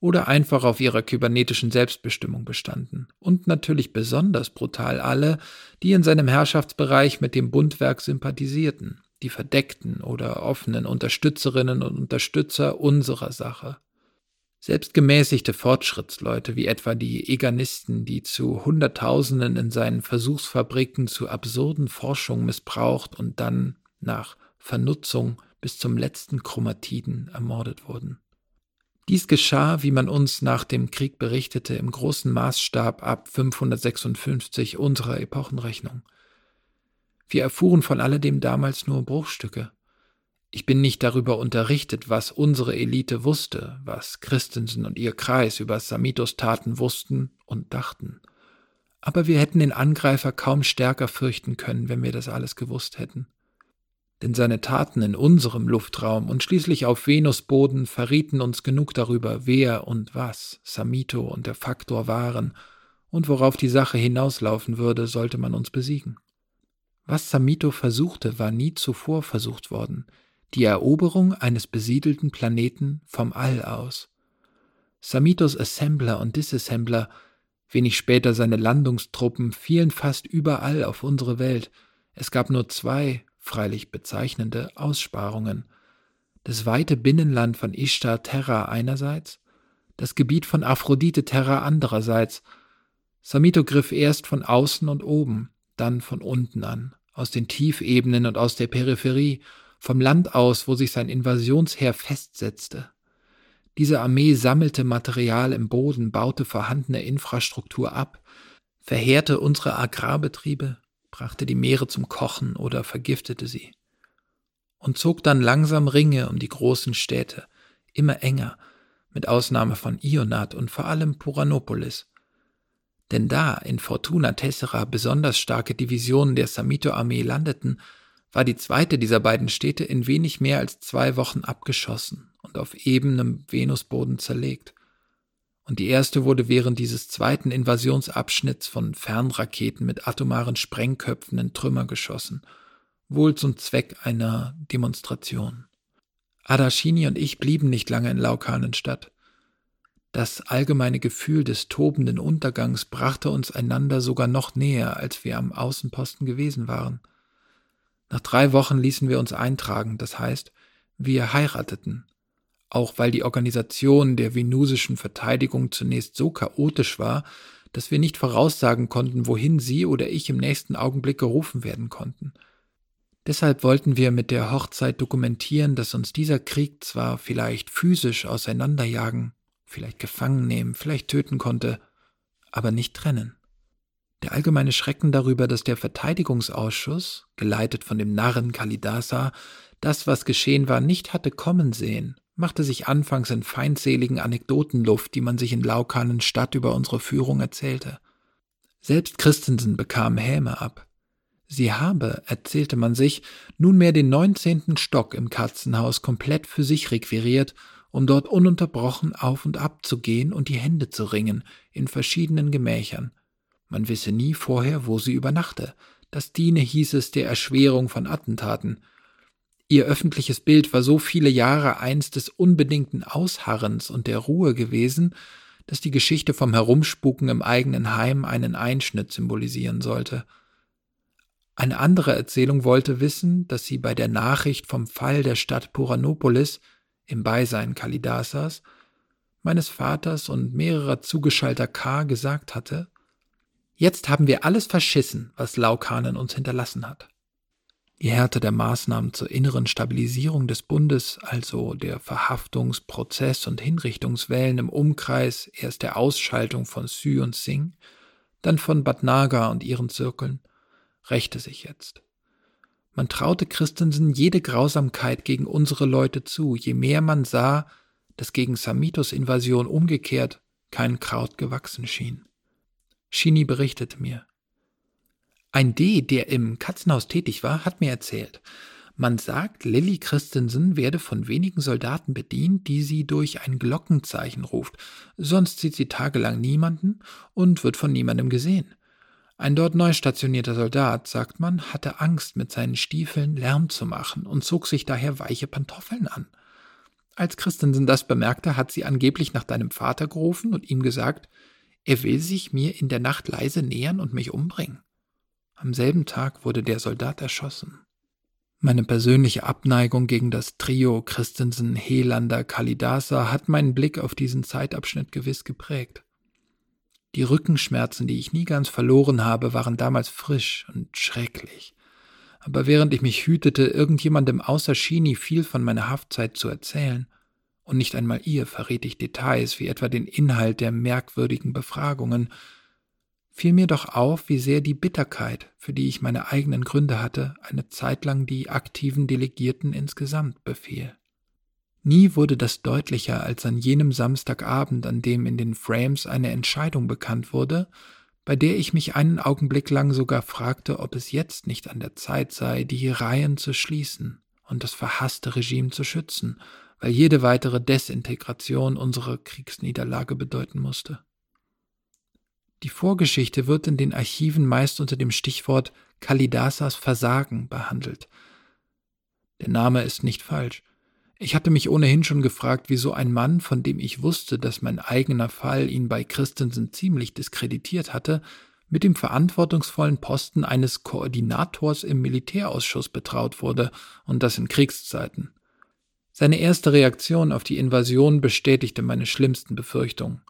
oder einfach auf ihrer kybernetischen Selbstbestimmung bestanden. Und natürlich besonders brutal alle, die in seinem Herrschaftsbereich mit dem Bundwerk sympathisierten, die verdeckten oder offenen Unterstützerinnen und Unterstützer unserer Sache. Selbst gemäßigte Fortschrittsleute wie etwa die Eganisten, die zu Hunderttausenden in seinen Versuchsfabriken zu absurden Forschungen missbraucht und dann nach Vernutzung bis zum letzten Chromatiden ermordet wurden. Dies geschah, wie man uns nach dem Krieg berichtete, im großen Maßstab ab 556 unserer Epochenrechnung. Wir erfuhren von alledem damals nur Bruchstücke. Ich bin nicht darüber unterrichtet, was unsere Elite wusste, was Christensen und ihr Kreis über Samitos Taten wussten und dachten. Aber wir hätten den Angreifer kaum stärker fürchten können, wenn wir das alles gewusst hätten denn seine Taten in unserem Luftraum und schließlich auf Venus Boden verrieten uns genug darüber, wer und was Samito und der Faktor waren und worauf die Sache hinauslaufen würde, sollte man uns besiegen. Was Samito versuchte, war nie zuvor versucht worden, die Eroberung eines besiedelten Planeten vom All aus. Samitos Assembler und Disassembler, wenig später seine Landungstruppen, fielen fast überall auf unsere Welt. Es gab nur zwei freilich bezeichnende Aussparungen. Das weite Binnenland von Ishtar Terra einerseits, das Gebiet von Aphrodite Terra andererseits. Samito griff erst von außen und oben, dann von unten an, aus den Tiefebenen und aus der Peripherie, vom Land aus, wo sich sein Invasionsheer festsetzte. Diese Armee sammelte Material im Boden, baute vorhandene Infrastruktur ab, verheerte unsere Agrarbetriebe, brachte die Meere zum Kochen oder vergiftete sie und zog dann langsam Ringe um die großen Städte, immer enger, mit Ausnahme von Ionat und vor allem Puranopolis. Denn da in Fortuna Tessera besonders starke Divisionen der Samito-Armee landeten, war die zweite dieser beiden Städte in wenig mehr als zwei Wochen abgeschossen und auf ebenem Venusboden zerlegt. Und die erste wurde während dieses zweiten Invasionsabschnitts von Fernraketen mit atomaren Sprengköpfen in Trümmer geschossen, wohl zum Zweck einer Demonstration. Adashini und ich blieben nicht lange in Laukanenstadt. Das allgemeine Gefühl des tobenden Untergangs brachte uns einander sogar noch näher, als wir am Außenposten gewesen waren. Nach drei Wochen ließen wir uns eintragen, das heißt, wir heirateten auch weil die Organisation der venusischen Verteidigung zunächst so chaotisch war, dass wir nicht voraussagen konnten, wohin sie oder ich im nächsten Augenblick gerufen werden konnten. Deshalb wollten wir mit der Hochzeit dokumentieren, dass uns dieser Krieg zwar vielleicht physisch auseinanderjagen, vielleicht gefangen nehmen, vielleicht töten konnte, aber nicht trennen. Der allgemeine Schrecken darüber, dass der Verteidigungsausschuss, geleitet von dem Narren Kalidasa, das, was geschehen war, nicht hatte kommen sehen machte sich anfangs in feindseligen Anekdoten Luft, die man sich in Laukanen Stadt über unsere Führung erzählte. Selbst Christensen bekam Häme ab. Sie habe, erzählte man sich, nunmehr den neunzehnten Stock im Katzenhaus komplett für sich requiriert, um dort ununterbrochen auf und ab zu gehen und die Hände zu ringen, in verschiedenen Gemächern. Man wisse nie vorher, wo sie übernachte. Das diene, hieß es, der Erschwerung von Attentaten – Ihr öffentliches Bild war so viele Jahre eins des unbedingten Ausharrens und der Ruhe gewesen, dass die Geschichte vom Herumspuken im eigenen Heim einen Einschnitt symbolisieren sollte. Eine andere Erzählung wollte wissen, dass sie bei der Nachricht vom Fall der Stadt Puranopolis im Beisein Kalidasas, meines Vaters und mehrerer zugeschalter K gesagt hatte, Jetzt haben wir alles verschissen, was Laukanen uns hinterlassen hat. Die Härte der Maßnahmen zur inneren Stabilisierung des Bundes, also der Verhaftungs-, Prozess- und Hinrichtungswellen im Umkreis erst der Ausschaltung von Sü und Singh, dann von Bhatnagar und ihren Zirkeln, rächte sich jetzt. Man traute Christensen jede Grausamkeit gegen unsere Leute zu, je mehr man sah, dass gegen Samitos Invasion umgekehrt kein Kraut gewachsen schien. Shini berichtete mir. Ein D, der im Katzenhaus tätig war, hat mir erzählt, man sagt, Lilly Christensen werde von wenigen Soldaten bedient, die sie durch ein Glockenzeichen ruft, sonst sieht sie tagelang niemanden und wird von niemandem gesehen. Ein dort neu stationierter Soldat, sagt man, hatte Angst, mit seinen Stiefeln Lärm zu machen und zog sich daher weiche Pantoffeln an. Als Christensen das bemerkte, hat sie angeblich nach deinem Vater gerufen und ihm gesagt, er will sich mir in der Nacht leise nähern und mich umbringen. Am selben Tag wurde der Soldat erschossen. Meine persönliche Abneigung gegen das Trio Christensen, Helander, Kalidasa hat meinen Blick auf diesen Zeitabschnitt gewiss geprägt. Die Rückenschmerzen, die ich nie ganz verloren habe, waren damals frisch und schrecklich. Aber während ich mich hütete, irgendjemandem außer Shini viel von meiner Haftzeit zu erzählen, und nicht einmal ihr verriet ich Details wie etwa den Inhalt der merkwürdigen Befragungen, fiel mir doch auf, wie sehr die Bitterkeit, für die ich meine eigenen Gründe hatte, eine Zeit lang die aktiven Delegierten insgesamt befiel. Nie wurde das deutlicher als an jenem Samstagabend, an dem in den Frames eine Entscheidung bekannt wurde, bei der ich mich einen Augenblick lang sogar fragte, ob es jetzt nicht an der Zeit sei, die Reihen zu schließen und das verhasste Regime zu schützen, weil jede weitere Desintegration unsere Kriegsniederlage bedeuten musste. Die Vorgeschichte wird in den Archiven meist unter dem Stichwort Kalidasas Versagen behandelt. Der Name ist nicht falsch. Ich hatte mich ohnehin schon gefragt, wieso ein Mann, von dem ich wusste, dass mein eigener Fall ihn bei Christensen ziemlich diskreditiert hatte, mit dem verantwortungsvollen Posten eines Koordinators im Militärausschuss betraut wurde, und das in Kriegszeiten. Seine erste Reaktion auf die Invasion bestätigte meine schlimmsten Befürchtungen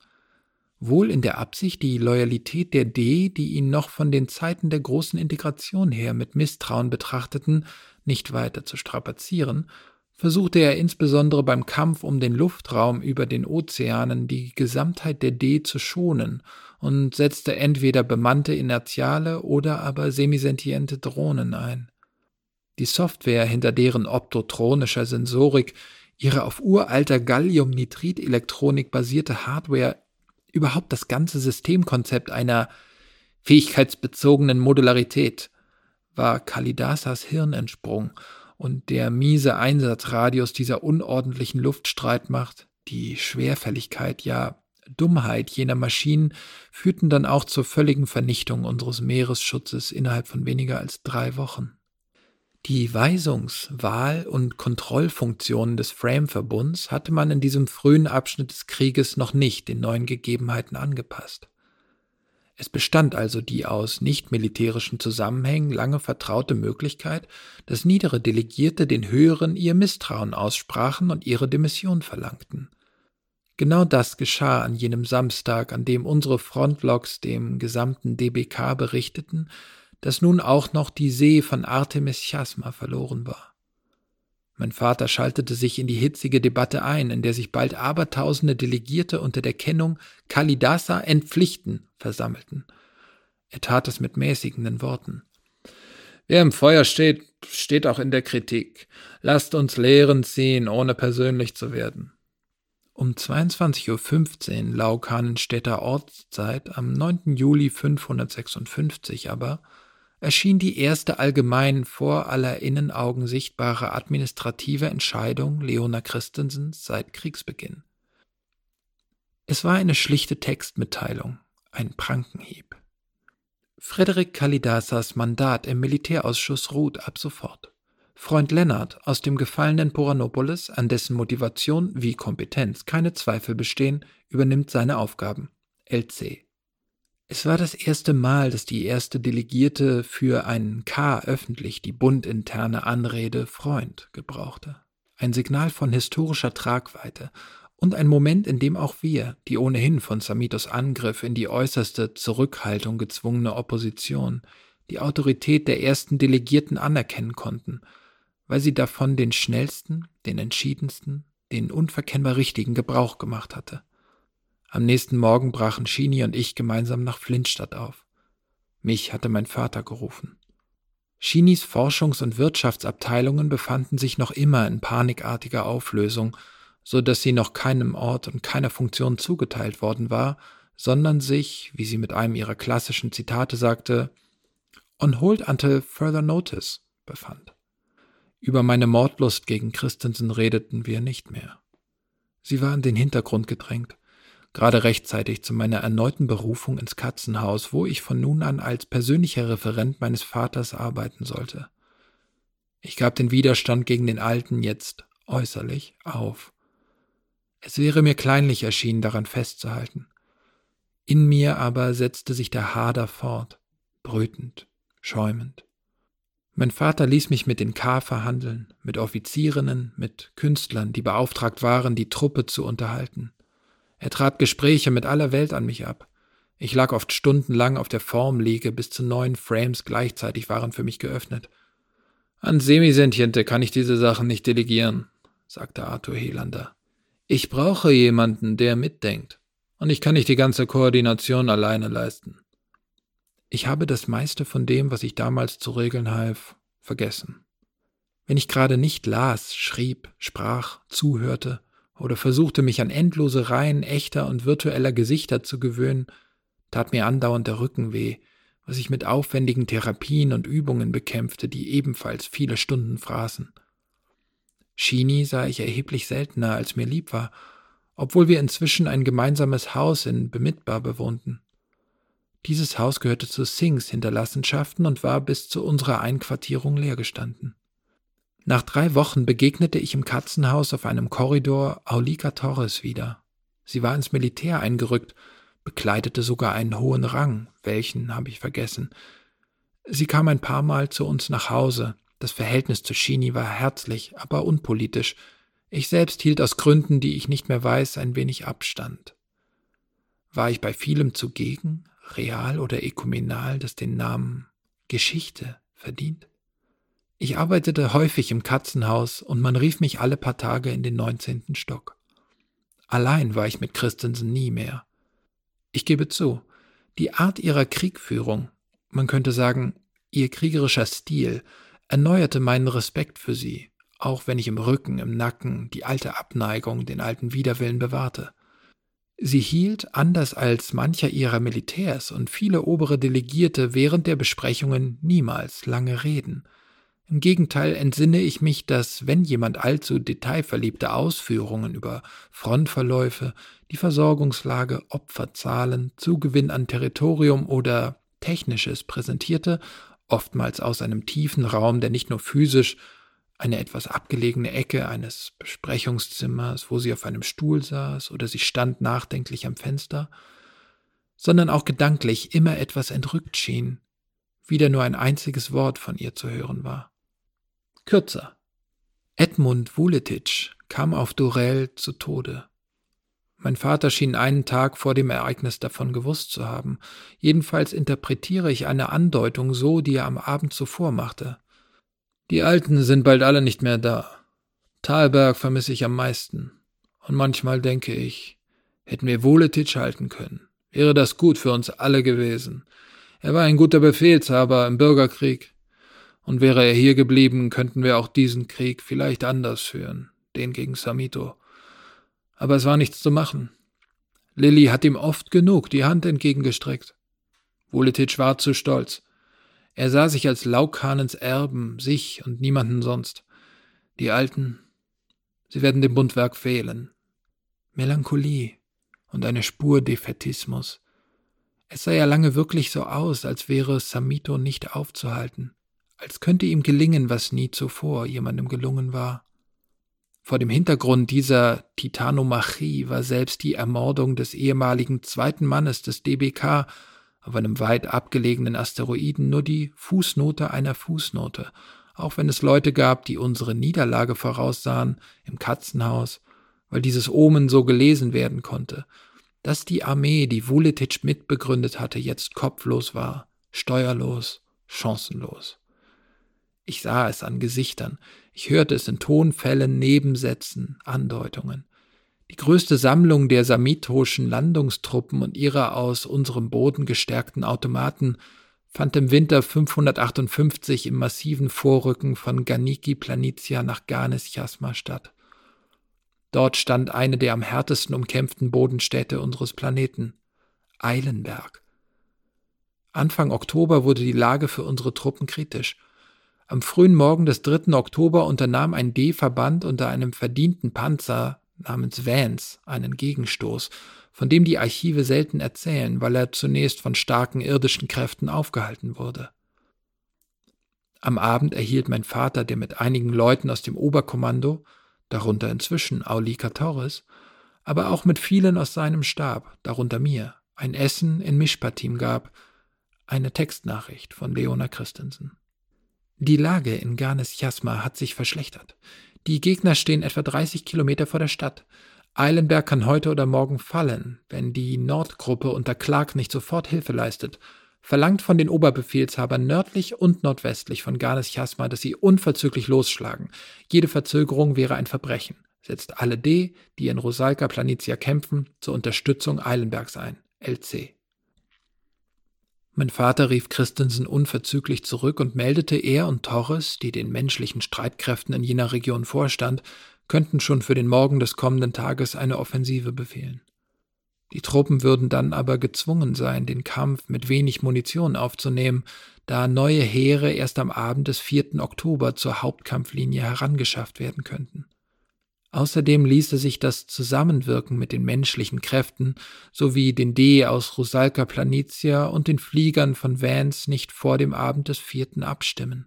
wohl in der Absicht, die Loyalität der D, die ihn noch von den Zeiten der großen Integration her mit Misstrauen betrachteten, nicht weiter zu strapazieren, versuchte er insbesondere beim Kampf um den Luftraum über den Ozeanen die Gesamtheit der D zu schonen und setzte entweder bemannte inertiale oder aber semisentiente Drohnen ein. Die Software, hinter deren optotronischer Sensorik ihre auf uralter Galliumnitrid-Elektronik basierte Hardware überhaupt das ganze Systemkonzept einer fähigkeitsbezogenen Modularität war Kalidasas Hirn entsprungen und der miese Einsatzradius dieser unordentlichen Luftstreitmacht, die Schwerfälligkeit, ja Dummheit jener Maschinen führten dann auch zur völligen Vernichtung unseres Meeresschutzes innerhalb von weniger als drei Wochen. Die Weisungs-, Wahl- und Kontrollfunktionen des Frame-Verbunds hatte man in diesem frühen Abschnitt des Krieges noch nicht den neuen Gegebenheiten angepasst. Es bestand also die aus nicht-militärischen Zusammenhängen lange vertraute Möglichkeit, dass niedere Delegierte den Höheren ihr Misstrauen aussprachen und ihre Demission verlangten. Genau das geschah an jenem Samstag, an dem unsere Frontlogs dem gesamten DBK berichteten, dass nun auch noch die See von Artemis Chasma verloren war. Mein Vater schaltete sich in die hitzige Debatte ein, in der sich bald abertausende Delegierte unter der Kennung Kalidasa entpflichten versammelten. Er tat es mit mäßigenden Worten. Wer im Feuer steht, steht auch in der Kritik. Lasst uns Lehren ziehen, ohne persönlich zu werden. Um 22.15 Uhr Laukanenstädter Ortszeit am 9. Juli 556 aber erschien die erste allgemein vor aller Innenaugen sichtbare administrative Entscheidung Leona Christensens seit Kriegsbeginn. Es war eine schlichte Textmitteilung, ein Prankenhieb. Frederik Kalidasas Mandat im Militärausschuss ruht ab sofort. Freund Lennart aus dem gefallenen Poranopolis, an dessen Motivation wie Kompetenz keine Zweifel bestehen, übernimmt seine Aufgaben. LC. Es war das erste Mal, dass die erste Delegierte für einen K öffentlich die bundinterne Anrede Freund gebrauchte. Ein Signal von historischer Tragweite und ein Moment, in dem auch wir, die ohnehin von Samitos Angriff in die äußerste Zurückhaltung gezwungene Opposition, die Autorität der ersten Delegierten anerkennen konnten, weil sie davon den schnellsten, den entschiedensten, den unverkennbar richtigen Gebrauch gemacht hatte. Am nächsten Morgen brachen Shini und ich gemeinsam nach Flintstadt auf. Mich hatte mein Vater gerufen. Shinis Forschungs- und Wirtschaftsabteilungen befanden sich noch immer in panikartiger Auflösung, so dass sie noch keinem Ort und keiner Funktion zugeteilt worden war, sondern sich, wie sie mit einem ihrer klassischen Zitate sagte, on hold until further notice befand. Über meine Mordlust gegen Christensen redeten wir nicht mehr. Sie war in den Hintergrund gedrängt, gerade rechtzeitig zu meiner erneuten Berufung ins Katzenhaus, wo ich von nun an als persönlicher Referent meines Vaters arbeiten sollte. Ich gab den Widerstand gegen den Alten jetzt äußerlich auf. Es wäre mir kleinlich erschienen, daran festzuhalten. In mir aber setzte sich der Hader fort, brütend, schäumend. Mein Vater ließ mich mit den K verhandeln, mit Offizierinnen, mit Künstlern, die beauftragt waren, die Truppe zu unterhalten. Er trat Gespräche mit aller Welt an mich ab. Ich lag oft stundenlang auf der Formliege, bis zu neun Frames gleichzeitig waren für mich geöffnet. An Semisentiente kann ich diese Sachen nicht delegieren, sagte Arthur Helander. Ich brauche jemanden, der mitdenkt. Und ich kann nicht die ganze Koordination alleine leisten. Ich habe das meiste von dem, was ich damals zu regeln half, vergessen. Wenn ich gerade nicht las, schrieb, sprach, zuhörte, oder versuchte mich an endlose Reihen echter und virtueller Gesichter zu gewöhnen, tat mir andauernd der Rücken weh, was ich mit aufwendigen Therapien und Übungen bekämpfte, die ebenfalls viele Stunden fraßen. Shini sah ich erheblich seltener, als mir lieb war, obwohl wir inzwischen ein gemeinsames Haus in Bemidbar bewohnten. Dieses Haus gehörte zu Singhs Hinterlassenschaften und war bis zu unserer Einquartierung leer gestanden. Nach drei Wochen begegnete ich im Katzenhaus auf einem Korridor Aulika Torres wieder. Sie war ins Militär eingerückt, bekleidete sogar einen hohen Rang, welchen habe ich vergessen. Sie kam ein paar Mal zu uns nach Hause. Das Verhältnis zu Shini war herzlich, aber unpolitisch. Ich selbst hielt aus Gründen, die ich nicht mehr weiß, ein wenig Abstand. War ich bei vielem zugegen, real oder ökumenal, das den Namen Geschichte verdient? Ich arbeitete häufig im Katzenhaus und man rief mich alle paar Tage in den neunzehnten Stock. Allein war ich mit Christensen nie mehr. Ich gebe zu, die Art ihrer Kriegführung, man könnte sagen, ihr kriegerischer Stil, erneuerte meinen Respekt für sie, auch wenn ich im Rücken, im Nacken die alte Abneigung, den alten Widerwillen bewahrte. Sie hielt, anders als mancher ihrer Militärs und viele obere Delegierte während der Besprechungen niemals lange Reden, Im Gegenteil entsinne ich mich, dass wenn jemand allzu detailverliebte Ausführungen über Frontverläufe, die Versorgungslage, Opferzahlen, Zugewinn an Territorium oder Technisches präsentierte, oftmals aus einem tiefen Raum, der nicht nur physisch eine etwas abgelegene Ecke eines Besprechungszimmers, wo sie auf einem Stuhl saß oder sie stand nachdenklich am Fenster, sondern auch gedanklich immer etwas entrückt schien, wieder nur ein einziges Wort von ihr zu hören war. Kürzer. Edmund Vuletic kam auf Durell zu Tode. Mein Vater schien einen Tag vor dem Ereignis davon gewusst zu haben. Jedenfalls interpretiere ich eine Andeutung so, die er am Abend zuvor machte. Die Alten sind bald alle nicht mehr da. Talberg vermisse ich am meisten. Und manchmal denke ich, hätten wir Vuletic halten können, wäre das gut für uns alle gewesen. Er war ein guter Befehlshaber im Bürgerkrieg. Und wäre er hier geblieben, könnten wir auch diesen Krieg vielleicht anders führen, den gegen Samito. Aber es war nichts zu machen. Lilly hat ihm oft genug die Hand entgegengestreckt. Vuletic war zu stolz. Er sah sich als Laukhanens Erben, sich und niemanden sonst. Die Alten, sie werden dem Bundwerk fehlen. Melancholie und eine Spur Defetismus. Es sah ja lange wirklich so aus, als wäre Samito nicht aufzuhalten als könnte ihm gelingen, was nie zuvor jemandem gelungen war. Vor dem Hintergrund dieser Titanomachie war selbst die Ermordung des ehemaligen zweiten Mannes des DBK auf einem weit abgelegenen Asteroiden nur die Fußnote einer Fußnote, auch wenn es Leute gab, die unsere Niederlage voraussahen im Katzenhaus, weil dieses Omen so gelesen werden konnte, dass die Armee, die Vuletic mitbegründet hatte, jetzt kopflos war, steuerlos, chancenlos. Ich sah es an Gesichtern, ich hörte es in Tonfällen, Nebensätzen, Andeutungen. Die größte Sammlung der samitoschen Landungstruppen und ihrer aus unserem Boden gestärkten Automaten fand im Winter 558 im massiven Vorrücken von Ganiki Planitia nach Ganes Chasma statt. Dort stand eine der am härtesten umkämpften Bodenstädte unseres Planeten, Eilenberg. Anfang Oktober wurde die Lage für unsere Truppen kritisch. Am frühen Morgen des 3. Oktober unternahm ein D-Verband unter einem verdienten Panzer namens Vance einen Gegenstoß, von dem die Archive selten erzählen, weil er zunächst von starken irdischen Kräften aufgehalten wurde. Am Abend erhielt mein Vater, der mit einigen Leuten aus dem Oberkommando, darunter inzwischen Aulika Torres, aber auch mit vielen aus seinem Stab, darunter mir, ein Essen in Mischpatim gab, eine Textnachricht von Leona Christensen. Die Lage in Ganes Chasma hat sich verschlechtert. Die Gegner stehen etwa 30 Kilometer vor der Stadt. Eilenberg kann heute oder morgen fallen, wenn die Nordgruppe unter Clark nicht sofort Hilfe leistet. Verlangt von den Oberbefehlshabern nördlich und nordwestlich von Ganes Chasma, dass sie unverzüglich losschlagen. Jede Verzögerung wäre ein Verbrechen. Setzt alle D, die in Rosalka Planitia kämpfen, zur Unterstützung Eilenbergs ein. LC. Mein Vater rief Christensen unverzüglich zurück und meldete, er und Torres, die den menschlichen Streitkräften in jener Region vorstand, könnten schon für den Morgen des kommenden Tages eine Offensive befehlen. Die Truppen würden dann aber gezwungen sein, den Kampf mit wenig Munition aufzunehmen, da neue Heere erst am Abend des 4. Oktober zur Hauptkampflinie herangeschafft werden könnten. Außerdem ließe sich das Zusammenwirken mit den menschlichen Kräften sowie den D aus Rusalka Planitia und den Fliegern von Vance nicht vor dem Abend des vierten abstimmen.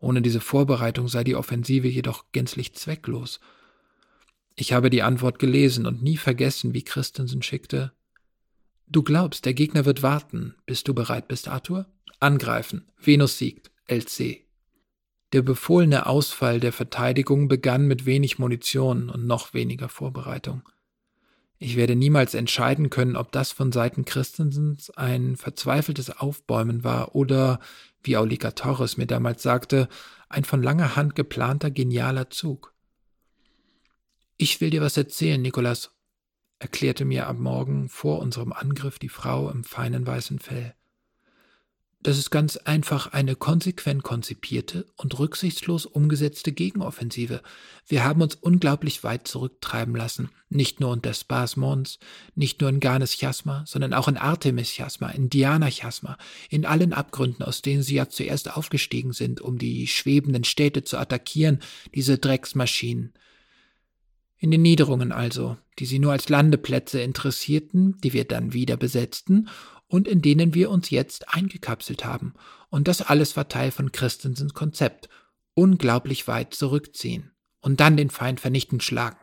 Ohne diese Vorbereitung sei die Offensive jedoch gänzlich zwecklos. Ich habe die Antwort gelesen und nie vergessen, wie Christensen schickte. Du glaubst, der Gegner wird warten. Bist du bereit bist, Arthur? Angreifen. Venus siegt. LC. Der befohlene Ausfall der Verteidigung begann mit wenig Munition und noch weniger Vorbereitung. Ich werde niemals entscheiden können, ob das von Seiten Christensens ein verzweifeltes Aufbäumen war oder, wie Aulika Torres mir damals sagte, ein von langer Hand geplanter genialer Zug. Ich will dir was erzählen, Nikolas, erklärte mir am Morgen vor unserem Angriff die Frau im feinen weißen Fell. Das ist ganz einfach eine konsequent konzipierte und rücksichtslos umgesetzte Gegenoffensive. Wir haben uns unglaublich weit zurücktreiben lassen. Nicht nur unter Spas Mons, nicht nur in Ganes Chasma, sondern auch in Artemis Chasma, in Diana Chasma, in allen Abgründen, aus denen sie ja zuerst aufgestiegen sind, um die schwebenden Städte zu attackieren, diese Drecksmaschinen. In den Niederungen also, die sie nur als Landeplätze interessierten, die wir dann wieder besetzten und in denen wir uns jetzt eingekapselt haben. Und das alles war Teil von Christensens Konzept. Unglaublich weit zurückziehen und dann den Feind vernichtend schlagen.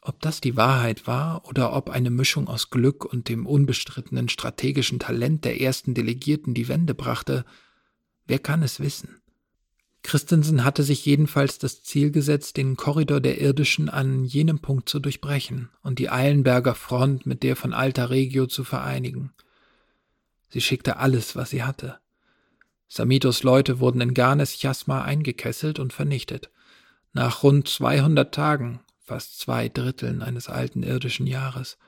Ob das die Wahrheit war oder ob eine Mischung aus Glück und dem unbestrittenen strategischen Talent der ersten Delegierten die Wende brachte, wer kann es wissen? Christensen hatte sich jedenfalls das Ziel gesetzt, den Korridor der Irdischen an jenem Punkt zu durchbrechen und die Eilenberger Front mit der von Alta Regio zu vereinigen – Sie schickte alles, was sie hatte. Samitos Leute wurden in Ganes Chasma eingekesselt und vernichtet. Nach rund 200 Tagen, fast zwei Dritteln eines alten irdischen Jahres.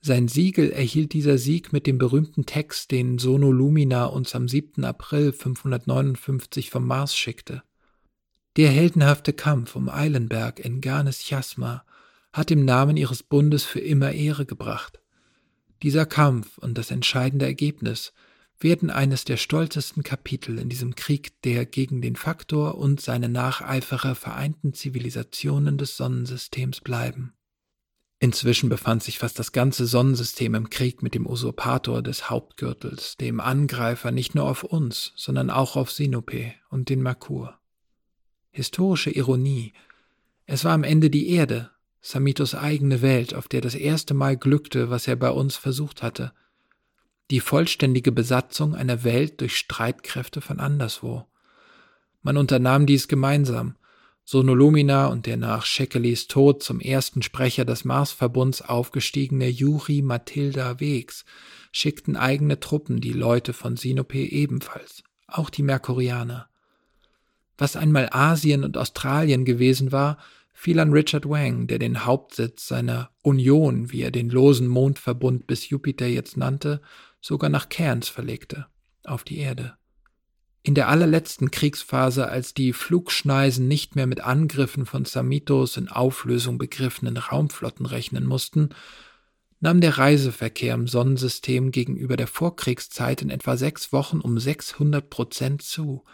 Sein Siegel erhielt dieser Sieg mit dem berühmten Text, den Sono Lumina uns am 7. April 559 vom Mars schickte. Der heldenhafte Kampf um Eilenberg in Ganes Chasma hat im Namen ihres Bundes für immer Ehre gebracht. Dieser Kampf und das entscheidende Ergebnis werden eines der stolzesten Kapitel in diesem Krieg der gegen den Faktor und seine Nacheiferer vereinten Zivilisationen des Sonnensystems bleiben. Inzwischen befand sich fast das ganze Sonnensystem im Krieg mit dem Usurpator des Hauptgürtels, dem Angreifer nicht nur auf uns, sondern auch auf Sinope und den Merkur. Historische Ironie. Es war am Ende die Erde, Samitos eigene Welt, auf der das erste Mal glückte, was er bei uns versucht hatte. Die vollständige Besatzung einer Welt durch Streitkräfte von anderswo. Man unternahm dies gemeinsam. Sonolomina und der nach Shekelis Tod zum ersten Sprecher des Marsverbunds aufgestiegene Juri Mathilda Wegs schickten eigene Truppen, die Leute von Sinope ebenfalls, auch die Merkurianer. Was einmal Asien und Australien gewesen war, fiel an Richard Wang, der den Hauptsitz seiner Union, wie er den losen Mondverbund bis Jupiter jetzt nannte, sogar nach Cairns verlegte, auf die Erde. In der allerletzten Kriegsphase, als die Flugschneisen nicht mehr mit Angriffen von Samitos in Auflösung begriffenen Raumflotten rechnen mussten, nahm der Reiseverkehr im Sonnensystem gegenüber der Vorkriegszeit in etwa sechs Wochen um 600 Prozent zu.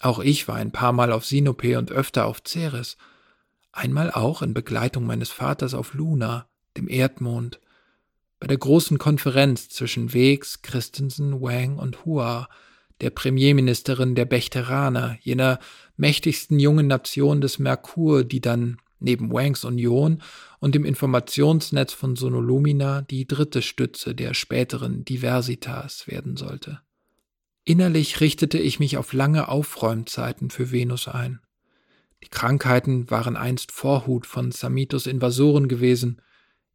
Auch ich war ein paar Mal auf Sinope und öfter auf Ceres – einmal auch in Begleitung meines Vaters auf Luna, dem Erdmond, bei der großen Konferenz zwischen Wegs, Christensen, Wang und Hua, der Premierministerin der Bechteraner, jener mächtigsten jungen Nation des Merkur, die dann neben Wangs Union und dem Informationsnetz von Sonolumina die dritte Stütze der späteren Diversitas werden sollte. Innerlich richtete ich mich auf lange Aufräumzeiten für Venus ein. Die Krankheiten waren einst Vorhut von Samitos Invasoren gewesen.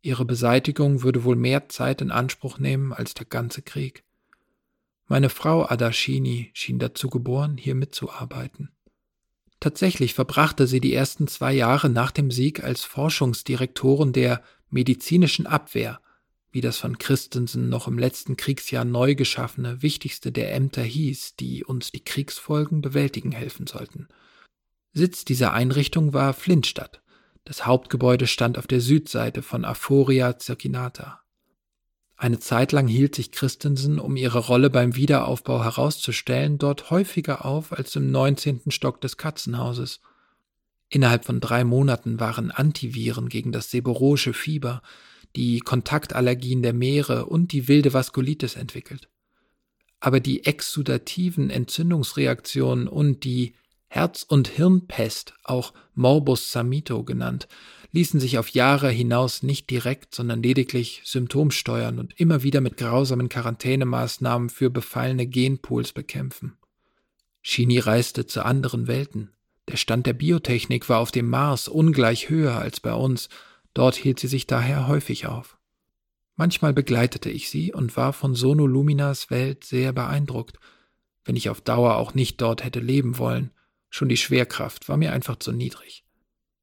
Ihre Beseitigung würde wohl mehr Zeit in Anspruch nehmen als der ganze Krieg. Meine Frau Adashini schien dazu geboren, hier mitzuarbeiten. Tatsächlich verbrachte sie die ersten zwei Jahre nach dem Sieg als Forschungsdirektorin der medizinischen Abwehr, wie das von Christensen noch im letzten Kriegsjahr neu geschaffene wichtigste der Ämter hieß, die uns die Kriegsfolgen bewältigen helfen sollten – Sitz dieser Einrichtung war Flintstadt. Das Hauptgebäude stand auf der Südseite von Aphoria Circinata. Eine Zeit lang hielt sich Christensen, um ihre Rolle beim Wiederaufbau herauszustellen, dort häufiger auf als im 19. Stock des Katzenhauses. Innerhalb von drei Monaten waren Antiviren gegen das seborrhoische Fieber, die Kontaktallergien der Meere und die wilde Vaskulitis entwickelt. Aber die exudativen Entzündungsreaktionen und die Herz- und Hirnpest, auch Morbus Samito genannt, ließen sich auf Jahre hinaus nicht direkt, sondern lediglich symptomsteuern und immer wieder mit grausamen Quarantänemaßnahmen für befallene Genpools bekämpfen. Shini reiste zu anderen Welten. Der Stand der Biotechnik war auf dem Mars ungleich höher als bei uns, dort hielt sie sich daher häufig auf. Manchmal begleitete ich sie und war von Sono Luminas Welt sehr beeindruckt, wenn ich auf Dauer auch nicht dort hätte leben wollen – Schon die Schwerkraft war mir einfach zu niedrig.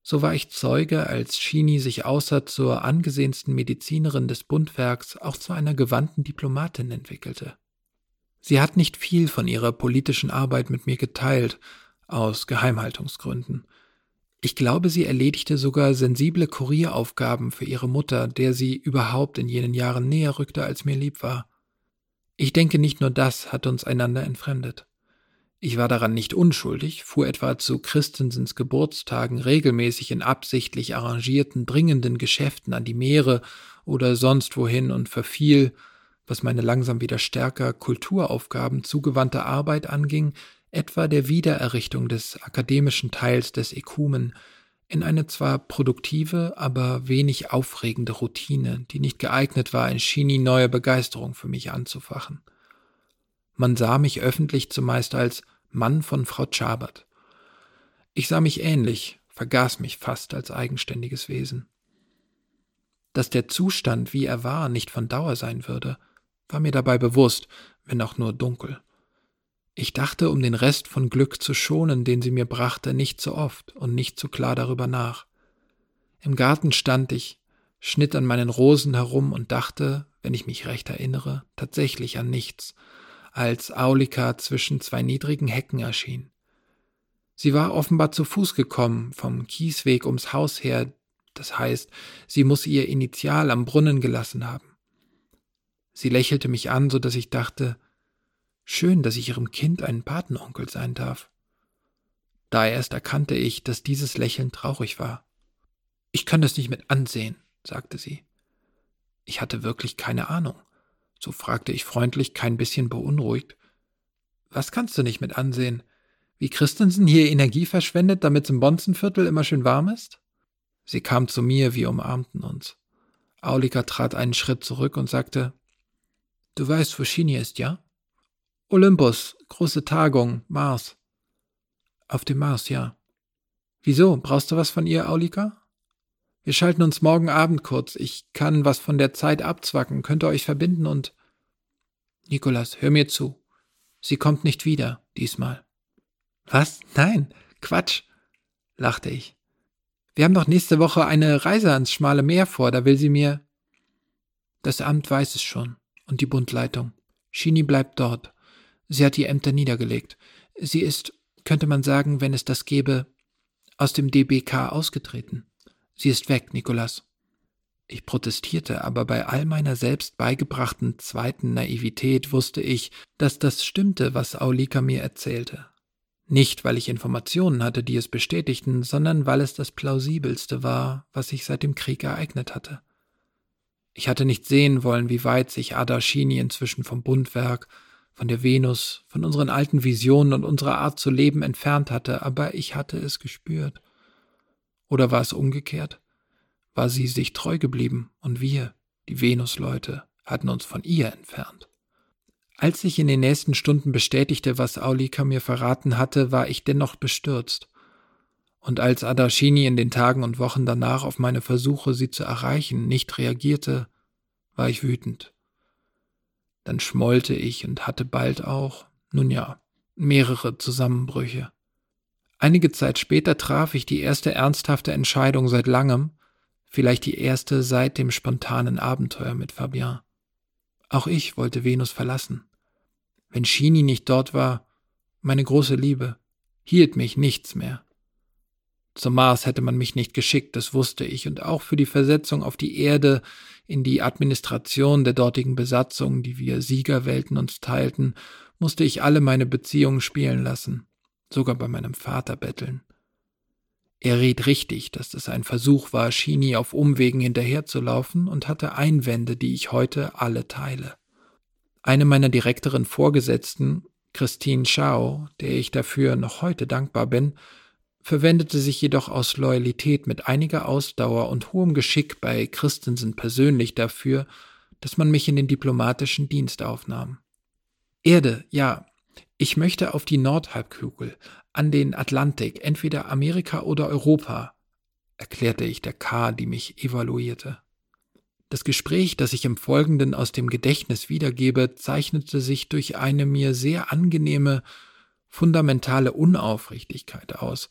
So war ich Zeuge, als Shini sich außer zur angesehensten Medizinerin des Bundwerks auch zu einer gewandten Diplomatin entwickelte. Sie hat nicht viel von ihrer politischen Arbeit mit mir geteilt, aus Geheimhaltungsgründen. Ich glaube, sie erledigte sogar sensible Kurieraufgaben für ihre Mutter, der sie überhaupt in jenen Jahren näher rückte, als mir lieb war. Ich denke, nicht nur das hat uns einander entfremdet. Ich war daran nicht unschuldig, fuhr etwa zu Christensens Geburtstagen regelmäßig in absichtlich arrangierten, dringenden Geschäften an die Meere oder sonst wohin und verfiel, was meine langsam wieder stärker Kulturaufgaben zugewandte Arbeit anging, etwa der Wiedererrichtung des akademischen Teils des Ekumen, in eine zwar produktive, aber wenig aufregende Routine, die nicht geeignet war, in Chini neue Begeisterung für mich anzufachen. Man sah mich öffentlich zumeist als Mann von Frau Chabert. Ich sah mich ähnlich, vergaß mich fast als eigenständiges Wesen. Dass der Zustand, wie er war, nicht von Dauer sein würde, war mir dabei bewusst, wenn auch nur dunkel. Ich dachte, um den Rest von Glück zu schonen, den sie mir brachte, nicht so oft und nicht so klar darüber nach. Im Garten stand ich, schnitt an meinen Rosen herum und dachte, wenn ich mich recht erinnere, tatsächlich an nichts, als Aulika zwischen zwei niedrigen Hecken erschien. Sie war offenbar zu Fuß gekommen, vom Kiesweg ums Haus her, das heißt, sie muss ihr Initial am Brunnen gelassen haben. Sie lächelte mich an, so dass ich dachte, Schön, dass ich ihrem Kind ein Patenonkel sein darf. Da erst erkannte ich, dass dieses Lächeln traurig war. Ich kann das nicht mit ansehen, sagte sie. Ich hatte wirklich keine Ahnung. So fragte ich freundlich, kein bisschen beunruhigt. Was kannst du nicht mit ansehen? Wie Christensen hier Energie verschwendet, damit's im Bonzenviertel immer schön warm ist? Sie kam zu mir, wir umarmten uns. Aulika trat einen Schritt zurück und sagte, Du weißt, wo Shini ist, ja? Olympus, große Tagung, Mars. Auf dem Mars, ja. Wieso? Brauchst du was von ihr, Aulika? Wir schalten uns morgen Abend kurz. Ich kann was von der Zeit abzwacken, könnt ihr euch verbinden und. Nikolas, hör mir zu. Sie kommt nicht wieder, diesmal. Was? Nein, Quatsch, lachte ich. Wir haben doch nächste Woche eine Reise ans schmale Meer vor, da will sie mir. Das Amt weiß es schon und die Bundleitung. Shini bleibt dort. Sie hat die Ämter niedergelegt. Sie ist, könnte man sagen, wenn es das gäbe, aus dem DBK ausgetreten. Sie ist weg, Nikolas. Ich protestierte, aber bei all meiner selbst beigebrachten zweiten Naivität wusste ich, dass das stimmte, was Aulika mir erzählte. Nicht, weil ich Informationen hatte, die es bestätigten, sondern weil es das plausibelste war, was sich seit dem Krieg ereignet hatte. Ich hatte nicht sehen wollen, wie weit sich Adashini inzwischen vom Bundwerk von der Venus, von unseren alten Visionen und unserer Art zu leben entfernt hatte, aber ich hatte es gespürt. Oder war es umgekehrt? War sie sich treu geblieben und wir, die Venus-Leute, hatten uns von ihr entfernt? Als sich in den nächsten Stunden bestätigte, was Aulika mir verraten hatte, war ich dennoch bestürzt. Und als Adashini in den Tagen und Wochen danach auf meine Versuche, sie zu erreichen, nicht reagierte, war ich wütend. Dann schmollte ich und hatte bald auch, nun ja, mehrere Zusammenbrüche. Einige Zeit später traf ich die erste ernsthafte Entscheidung seit langem, vielleicht die erste seit dem spontanen Abenteuer mit Fabien. Auch ich wollte Venus verlassen. Wenn Shini nicht dort war, meine große Liebe, hielt mich nichts mehr. Zum Mars hätte man mich nicht geschickt, das wusste ich, und auch für die Versetzung auf die Erde in die Administration der dortigen Besatzung, die wir Siegerwelten uns teilten, musste ich alle meine Beziehungen spielen lassen, sogar bei meinem Vater betteln. Er riet richtig, dass es ein Versuch war, Shini auf Umwegen hinterherzulaufen und hatte Einwände, die ich heute alle teile. Eine meiner direkteren Vorgesetzten, Christine Schau, der ich dafür noch heute dankbar bin, verwendete sich jedoch aus Loyalität mit einiger Ausdauer und hohem Geschick bei Christensen persönlich dafür, dass man mich in den diplomatischen Dienst aufnahm. Erde, ja, ich möchte auf die Nordhalbkugel, an den Atlantik, entweder Amerika oder Europa, erklärte ich der K., die mich evaluierte. Das Gespräch, das ich im Folgenden aus dem Gedächtnis wiedergebe, zeichnete sich durch eine mir sehr angenehme, fundamentale Unaufrichtigkeit aus,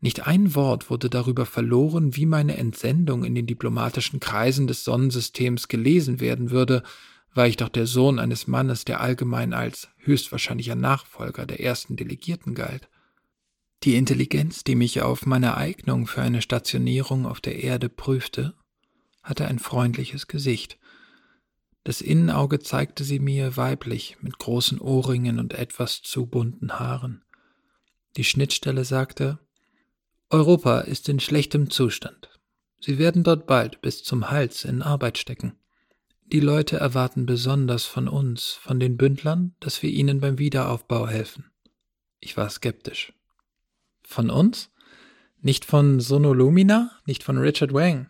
nicht ein Wort wurde darüber verloren, wie meine Entsendung in den diplomatischen Kreisen des Sonnensystems gelesen werden würde, war ich doch der Sohn eines Mannes, der allgemein als höchstwahrscheinlicher Nachfolger der ersten Delegierten galt. Die Intelligenz, die mich auf meine Eignung für eine Stationierung auf der Erde prüfte, hatte ein freundliches Gesicht. Das Innenauge zeigte sie mir weiblich, mit großen Ohrringen und etwas zu bunten Haaren. Die Schnittstelle sagte, Europa ist in schlechtem Zustand. Sie werden dort bald bis zum Hals in Arbeit stecken. Die Leute erwarten besonders von uns, von den Bündlern, dass wir ihnen beim Wiederaufbau helfen. Ich war skeptisch. Von uns? Nicht von Sonolumina? Nicht von Richard Wang?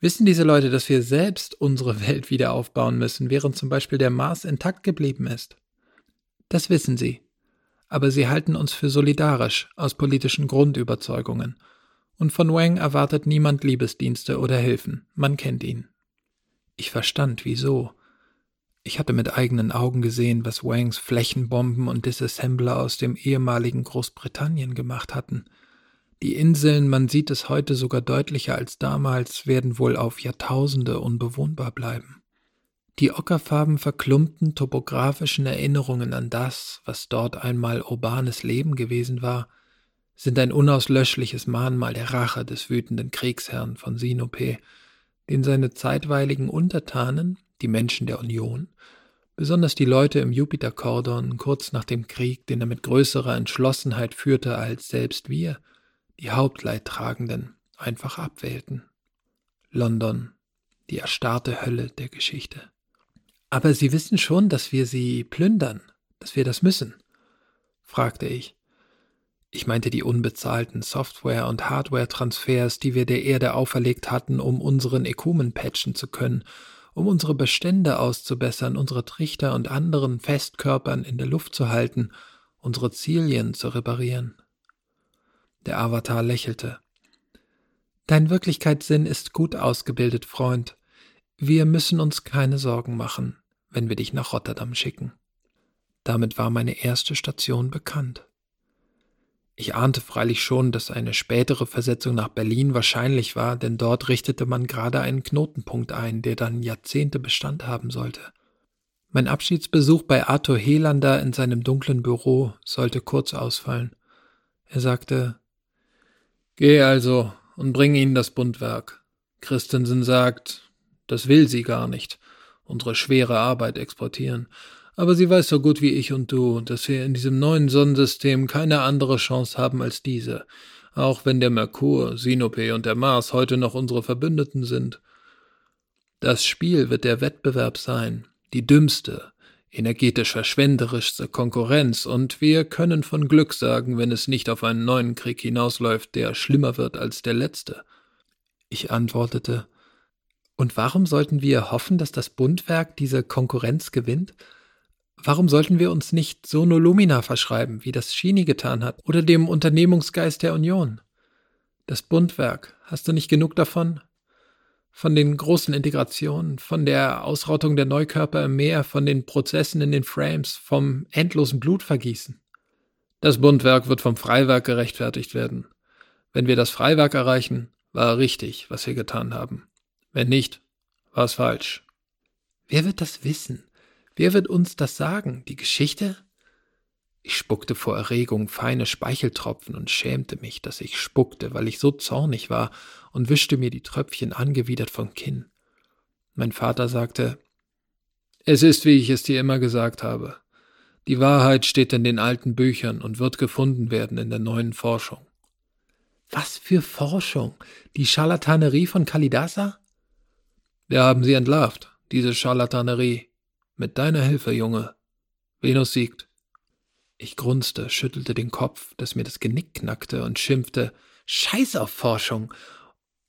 Wissen diese Leute, dass wir selbst unsere Welt wieder aufbauen müssen, während zum Beispiel der Mars intakt geblieben ist? Das wissen sie. Aber sie halten uns für solidarisch aus politischen Grundüberzeugungen. Und von Wang erwartet niemand Liebesdienste oder Hilfen. Man kennt ihn. Ich verstand, wieso. Ich hatte mit eigenen Augen gesehen, was Wangs Flächenbomben und Disassembler aus dem ehemaligen Großbritannien gemacht hatten. Die Inseln, man sieht es heute sogar deutlicher als damals, werden wohl auf Jahrtausende unbewohnbar bleiben. Die ockerfarben verklumpten topografischen Erinnerungen an das, was dort einmal urbanes Leben gewesen war, sind ein unauslöschliches Mahnmal der Rache des wütenden Kriegsherrn von Sinope, den seine zeitweiligen Untertanen die Menschen der Union, besonders die Leute im Jupiterkordon kurz nach dem Krieg, den er mit größerer Entschlossenheit führte als selbst wir, die Hauptleidtragenden, einfach abwählten. London, die erstarrte Hölle der Geschichte. Aber Sie wissen schon, dass wir sie plündern, dass wir das müssen? fragte ich. Ich meinte die unbezahlten Software- und Hardware-Transfers, die wir der Erde auferlegt hatten, um unseren Ekumen patchen zu können um unsere Bestände auszubessern, unsere Trichter und anderen Festkörpern in der Luft zu halten, unsere Zilien zu reparieren. Der Avatar lächelte. Dein Wirklichkeitssinn ist gut ausgebildet, Freund. Wir müssen uns keine Sorgen machen, wenn wir dich nach Rotterdam schicken. Damit war meine erste Station bekannt. Ich ahnte freilich schon, dass eine spätere Versetzung nach Berlin wahrscheinlich war, denn dort richtete man gerade einen Knotenpunkt ein, der dann Jahrzehnte Bestand haben sollte. Mein Abschiedsbesuch bei Arthur Helander in seinem dunklen Büro sollte kurz ausfallen. Er sagte Geh also und bring ihnen das Bundwerk. Christensen sagt, das will sie gar nicht, unsere schwere Arbeit exportieren, aber sie weiß so gut wie ich und du, dass wir in diesem neuen Sonnensystem keine andere Chance haben als diese, auch wenn der Merkur, Sinope und der Mars heute noch unsere Verbündeten sind. Das Spiel wird der Wettbewerb sein, die dümmste, energetisch verschwenderischste Konkurrenz, und wir können von Glück sagen, wenn es nicht auf einen neuen Krieg hinausläuft, der schlimmer wird als der letzte. Ich antwortete, und warum sollten wir hoffen, dass das Bundwerk diese Konkurrenz gewinnt? Warum sollten wir uns nicht Sono Lumina verschreiben, wie das Schini getan hat, oder dem Unternehmungsgeist der Union? Das Bundwerk, hast du nicht genug davon? Von den großen Integrationen, von der Ausrottung der Neukörper im Meer, von den Prozessen in den Frames, vom endlosen Blutvergießen. Das Bundwerk wird vom Freiwerk gerechtfertigt werden. Wenn wir das Freiwerk erreichen, war richtig, was wir getan haben. Wenn nicht, war es falsch. Wer wird das wissen? Wer wird uns das sagen? Die Geschichte? Ich spuckte vor Erregung feine Speicheltropfen und schämte mich, dass ich spuckte, weil ich so zornig war und wischte mir die Tröpfchen angewidert vom Kinn. Mein Vater sagte, es ist, wie ich es dir immer gesagt habe. Die Wahrheit steht in den alten Büchern und wird gefunden werden in der neuen Forschung. Was für Forschung? Die Scharlatanerie von Kalidasa? Wir haben sie entlarvt, diese Scharlatanerie. Mit deiner Hilfe, Junge. Venus siegt. Ich grunzte, schüttelte den Kopf, dass mir das Genick knackte und schimpfte. Scheiß auf Forschung.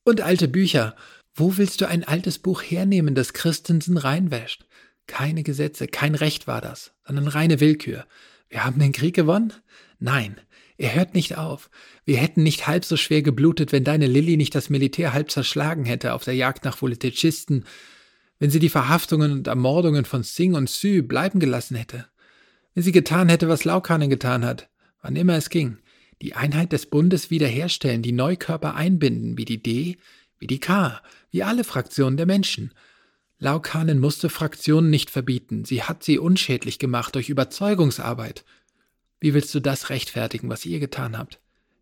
Und alte Bücher. Wo willst du ein altes Buch hernehmen, das Christensen reinwäscht? Keine Gesetze, kein Recht war das, sondern reine Willkür. Wir haben den Krieg gewonnen? Nein, er hört nicht auf. Wir hätten nicht halb so schwer geblutet, wenn deine Lilly nicht das Militär halb zerschlagen hätte auf der Jagd nach Politischisten wenn sie die Verhaftungen und Ermordungen von Singh und Sü bleiben gelassen hätte, wenn sie getan hätte, was Laukanen getan hat, wann immer es ging, die Einheit des Bundes wiederherstellen, die Neukörper einbinden, wie die D, wie die K, wie alle Fraktionen der Menschen. Laukanen musste Fraktionen nicht verbieten, sie hat sie unschädlich gemacht durch Überzeugungsarbeit. Wie willst du das rechtfertigen, was ihr getan habt?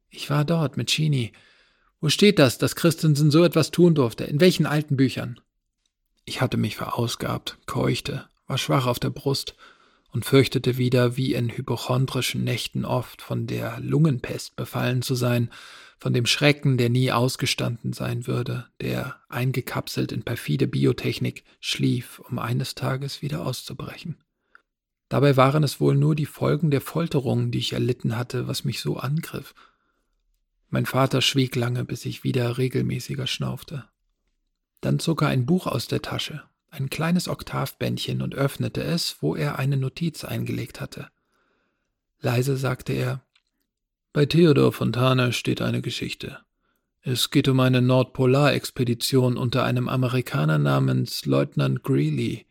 Ich war dort mit Chini. Wo steht das, dass Christensen so etwas tun durfte? In welchen alten Büchern? Ich hatte mich verausgabt, keuchte, war schwach auf der Brust und fürchtete wieder, wie in hypochondrischen Nächten oft, von der Lungenpest befallen zu sein, von dem Schrecken, der nie ausgestanden sein würde, der, eingekapselt in perfide Biotechnik, schlief, um eines Tages wieder auszubrechen. Dabei waren es wohl nur die Folgen der Folterungen, die ich erlitten hatte, was mich so angriff. Mein Vater schwieg lange, bis ich wieder regelmäßiger schnaufte. Dann zog er ein Buch aus der Tasche, ein kleines Oktavbändchen und öffnete es, wo er eine Notiz eingelegt hatte. Leise sagte er Bei Theodor Fontana steht eine Geschichte. Es geht um eine Nordpolarexpedition unter einem Amerikaner namens Leutnant Greeley.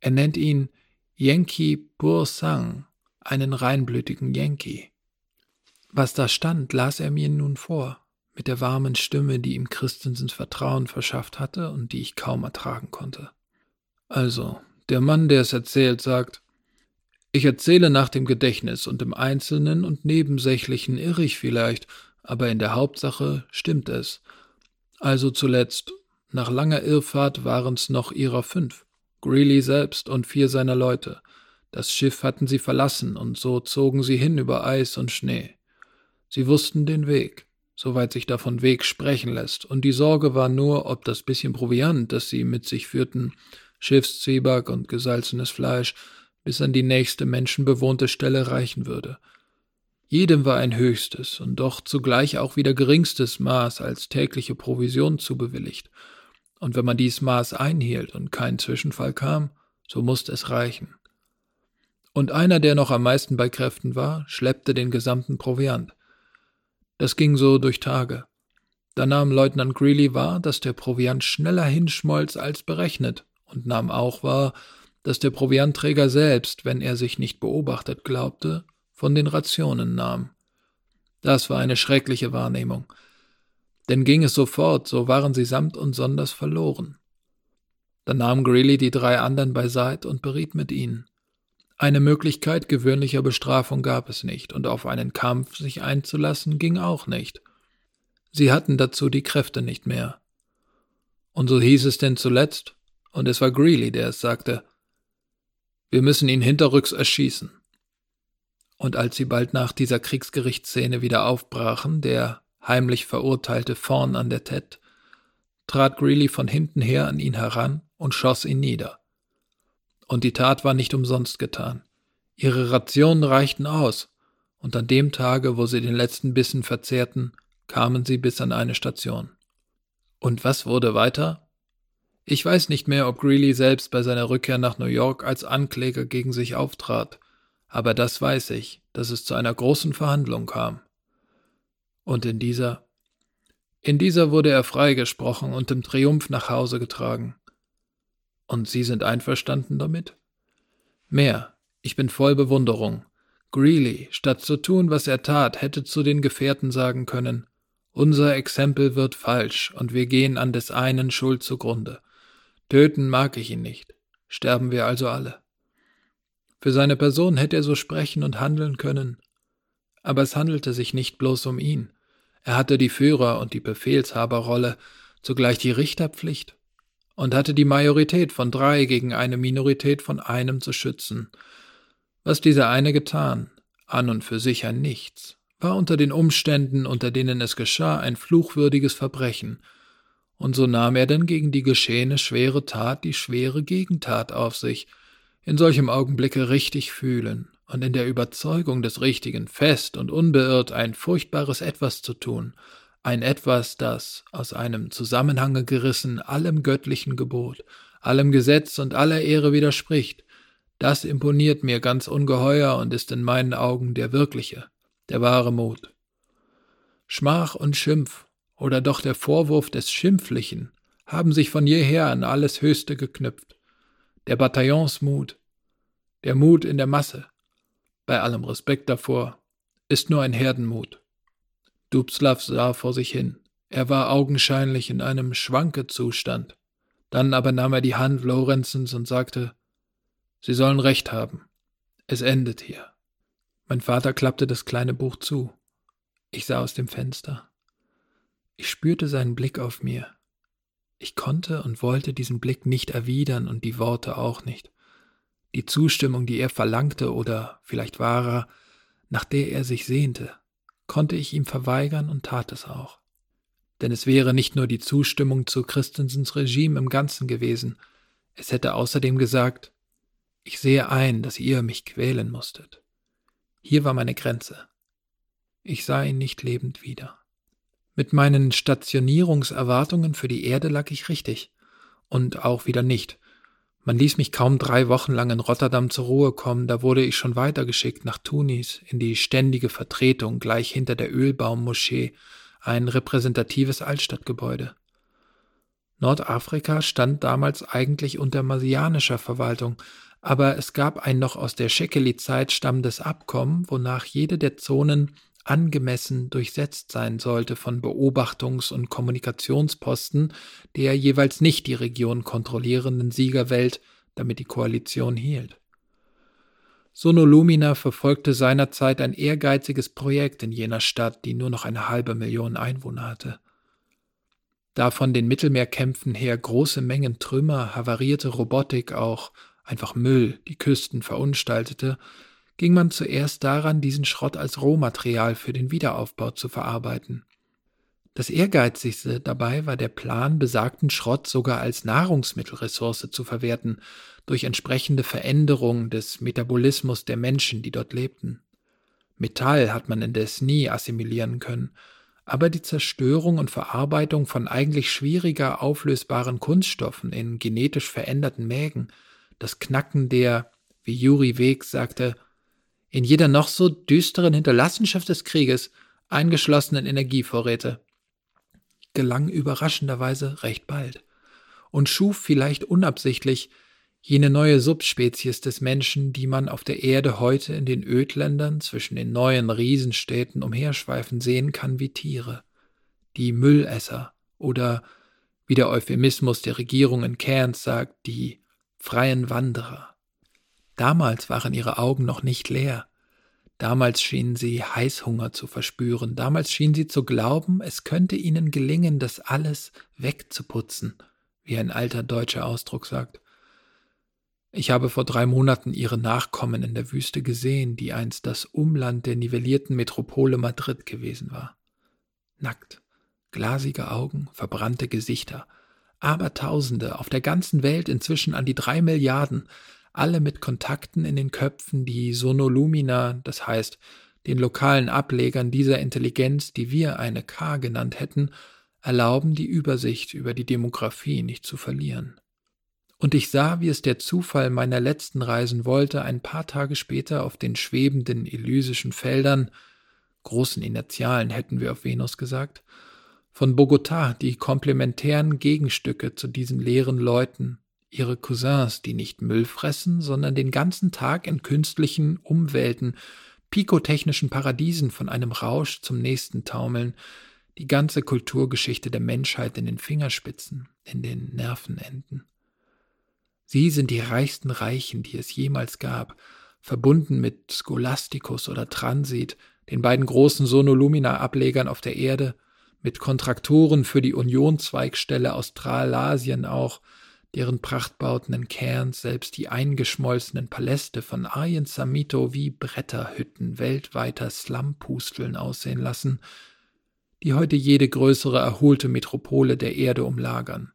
Er nennt ihn Yankee Pur Sang, einen reinblütigen Yankee. Was da stand, las er mir nun vor mit der warmen Stimme, die ihm Christensens Vertrauen verschafft hatte und die ich kaum ertragen konnte. Also, der Mann, der es erzählt, sagt, ich erzähle nach dem Gedächtnis und im Einzelnen und Nebensächlichen irre ich vielleicht, aber in der Hauptsache stimmt es. Also zuletzt, nach langer Irrfahrt waren's noch ihrer fünf, Greeley selbst und vier seiner Leute. Das Schiff hatten sie verlassen und so zogen sie hin über Eis und Schnee. Sie wussten den Weg soweit sich davon Weg sprechen lässt, und die Sorge war nur, ob das bisschen Proviant, das sie mit sich führten, Schiffszwieback und gesalzenes Fleisch, bis an die nächste menschenbewohnte Stelle reichen würde. Jedem war ein höchstes und doch zugleich auch wieder geringstes Maß als tägliche Provision zubewilligt, und wenn man dies Maß einhielt und kein Zwischenfall kam, so musste es reichen. Und einer, der noch am meisten bei Kräften war, schleppte den gesamten Proviant. Das ging so durch Tage. Da nahm Leutnant Greeley wahr, dass der Proviant schneller hinschmolz als berechnet und nahm auch wahr, dass der Proviantträger selbst, wenn er sich nicht beobachtet glaubte, von den Rationen nahm. Das war eine schreckliche Wahrnehmung. Denn ging es sofort, so waren sie samt und sonders verloren. Dann nahm Greeley die drei anderen beiseit und beriet mit ihnen. Eine Möglichkeit gewöhnlicher Bestrafung gab es nicht, und auf einen Kampf sich einzulassen ging auch nicht. Sie hatten dazu die Kräfte nicht mehr. Und so hieß es denn zuletzt, und es war Greeley, der es sagte, wir müssen ihn hinterrücks erschießen. Und als sie bald nach dieser Kriegsgerichtsszene wieder aufbrachen, der heimlich Verurteilte vorn an der Tet, trat Greeley von hinten her an ihn heran und schoss ihn nieder. Und die Tat war nicht umsonst getan. Ihre Rationen reichten aus, und an dem Tage, wo sie den letzten Bissen verzehrten, kamen sie bis an eine Station. Und was wurde weiter? Ich weiß nicht mehr, ob Greeley selbst bei seiner Rückkehr nach New York als Ankläger gegen sich auftrat, aber das weiß ich, dass es zu einer großen Verhandlung kam. Und in dieser in dieser wurde er freigesprochen und im Triumph nach Hause getragen. Und Sie sind einverstanden damit? Mehr. Ich bin voll Bewunderung. Greeley, statt zu tun, was er tat, hätte zu den Gefährten sagen können, unser Exempel wird falsch und wir gehen an des einen Schuld zugrunde. Töten mag ich ihn nicht. Sterben wir also alle. Für seine Person hätte er so sprechen und handeln können. Aber es handelte sich nicht bloß um ihn. Er hatte die Führer- und die Befehlshaberrolle, zugleich die Richterpflicht und hatte die Majorität von drei gegen eine Minorität von einem zu schützen. Was dieser eine getan, an und für sich ein Nichts, war unter den Umständen, unter denen es geschah, ein fluchwürdiges Verbrechen, und so nahm er denn gegen die geschehene schwere Tat die schwere Gegentat auf sich, in solchem Augenblicke richtig fühlen und in der Überzeugung des Richtigen fest und unbeirrt ein furchtbares Etwas zu tun, ein Etwas, das, aus einem Zusammenhange gerissen, allem göttlichen Gebot, allem Gesetz und aller Ehre widerspricht, das imponiert mir ganz ungeheuer und ist in meinen Augen der wirkliche, der wahre Mut. Schmach und Schimpf, oder doch der Vorwurf des Schimpflichen, haben sich von jeher an alles Höchste geknüpft. Der Bataillonsmut, der Mut in der Masse, bei allem Respekt davor, ist nur ein Herdenmut. Dubslav sah vor sich hin. Er war augenscheinlich in einem Schwankezustand. Dann aber nahm er die Hand Lorenzens und sagte, Sie sollen recht haben. Es endet hier. Mein Vater klappte das kleine Buch zu. Ich sah aus dem Fenster. Ich spürte seinen Blick auf mir. Ich konnte und wollte diesen Blick nicht erwidern und die Worte auch nicht. Die Zustimmung, die er verlangte oder vielleicht wahrer, nach der er sich sehnte, konnte ich ihm verweigern und tat es auch. Denn es wäre nicht nur die Zustimmung zu Christensens Regime im Ganzen gewesen, es hätte außerdem gesagt, ich sehe ein, dass ihr mich quälen musstet. Hier war meine Grenze. Ich sah ihn nicht lebend wieder. Mit meinen Stationierungserwartungen für die Erde lag ich richtig. Und auch wieder nicht. Man ließ mich kaum drei Wochen lang in Rotterdam zur Ruhe kommen, da wurde ich schon weitergeschickt nach Tunis, in die ständige Vertretung gleich hinter der Ölbaummoschee, ein repräsentatives Altstadtgebäude. Nordafrika stand damals eigentlich unter marsianischer Verwaltung, aber es gab ein noch aus der Shekeli-Zeit stammendes Abkommen, wonach jede der Zonen angemessen durchsetzt sein sollte von Beobachtungs- und Kommunikationsposten der jeweils nicht die Region kontrollierenden Siegerwelt, damit die Koalition hielt. Sonolumina verfolgte seinerzeit ein ehrgeiziges Projekt in jener Stadt, die nur noch eine halbe Million Einwohner hatte. Da von den Mittelmeerkämpfen her große Mengen Trümmer, havarierte Robotik auch einfach Müll die Küsten verunstaltete, ging man zuerst daran, diesen Schrott als Rohmaterial für den Wiederaufbau zu verarbeiten. Das Ehrgeizigste dabei war der Plan, besagten Schrott sogar als Nahrungsmittelressource zu verwerten, durch entsprechende Veränderung des Metabolismus der Menschen, die dort lebten. Metall hat man indes nie assimilieren können, aber die Zerstörung und Verarbeitung von eigentlich schwieriger auflösbaren Kunststoffen in genetisch veränderten Mägen das Knacken der, wie Juri Weg sagte, in jeder noch so düsteren Hinterlassenschaft des Krieges eingeschlossenen Energievorräte, gelang überraschenderweise recht bald und schuf vielleicht unabsichtlich jene neue Subspezies des Menschen, die man auf der Erde heute in den Ödländern zwischen den neuen Riesenstädten umherschweifen sehen kann wie Tiere, die Müllesser oder, wie der Euphemismus der Regierung in Cairns sagt, die freien Wanderer. Damals waren ihre Augen noch nicht leer. Damals schienen sie Heißhunger zu verspüren. Damals schien sie zu glauben, es könnte ihnen gelingen, das alles wegzuputzen, wie ein alter deutscher Ausdruck sagt. Ich habe vor drei Monaten ihre Nachkommen in der Wüste gesehen, die einst das Umland der nivellierten Metropole Madrid gewesen war. Nackt, glasige Augen, verbrannte Gesichter, Abertausende auf der ganzen Welt inzwischen an die drei Milliarden, alle mit Kontakten in den Köpfen, die Sonolumina, das heißt den lokalen Ablegern dieser Intelligenz, die wir eine K genannt hätten, erlauben, die Übersicht über die Demografie nicht zu verlieren. Und ich sah, wie es der Zufall meiner letzten Reisen wollte, ein paar Tage später auf den schwebenden elysischen Feldern, großen Inertialen hätten wir auf Venus gesagt, von Bogotá die komplementären Gegenstücke zu diesen leeren Leuten, ihre Cousins, die nicht Müll fressen, sondern den ganzen Tag in künstlichen Umwelten, pikotechnischen Paradiesen von einem Rausch zum nächsten taumeln, die ganze Kulturgeschichte der Menschheit in den Fingerspitzen, in den Nervenenden. Sie sind die reichsten Reichen, die es jemals gab, verbunden mit Scholasticus oder Transit, den beiden großen Sonolumina-Ablegern auf der Erde, mit Kontraktoren für die Union-Zweigstelle Australasien auch, deren Prachtbauten in Cairns selbst die eingeschmolzenen Paläste von Arjen Samito wie Bretterhütten weltweiter Slumpusteln aussehen lassen, die heute jede größere erholte Metropole der Erde umlagern.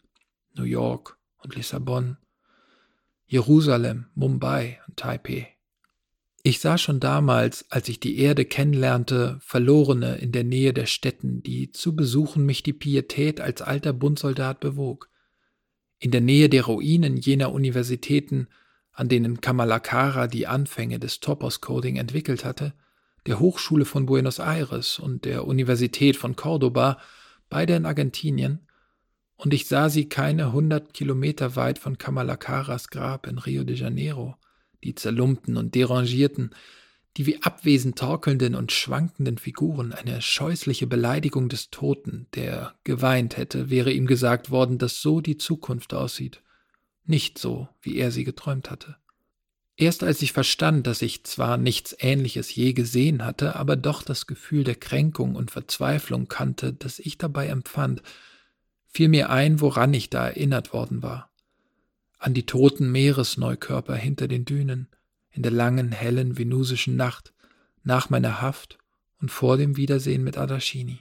New York und Lissabon, Jerusalem, Mumbai und Taipei. Ich sah schon damals, als ich die Erde kennenlernte, Verlorene in der Nähe der Städten, die zu besuchen mich die Pietät als alter Bundsoldat bewog. In der Nähe der Ruinen jener Universitäten, an denen Kamalakara die Anfänge des Topos-Coding entwickelt hatte, der Hochschule von Buenos Aires und der Universität von Cordoba, beide in Argentinien, und ich sah sie keine hundert Kilometer weit von Kamalakaras Grab in Rio de Janeiro die Zerlumpten und Derangierten, Die wie abwesend torkelnden und schwankenden Figuren, eine scheußliche Beleidigung des Toten, der geweint hätte, wäre ihm gesagt worden, dass so die Zukunft aussieht, nicht so, wie er sie geträumt hatte. Erst als ich verstand, dass ich zwar nichts Ähnliches je gesehen hatte, aber doch das Gefühl der Kränkung und Verzweiflung kannte, das ich dabei empfand, fiel mir ein, woran ich da erinnert worden war. An die toten Meeresneukörper hinter den Dünen, in der langen, hellen venusischen Nacht, nach meiner Haft und vor dem Wiedersehen mit Adashini.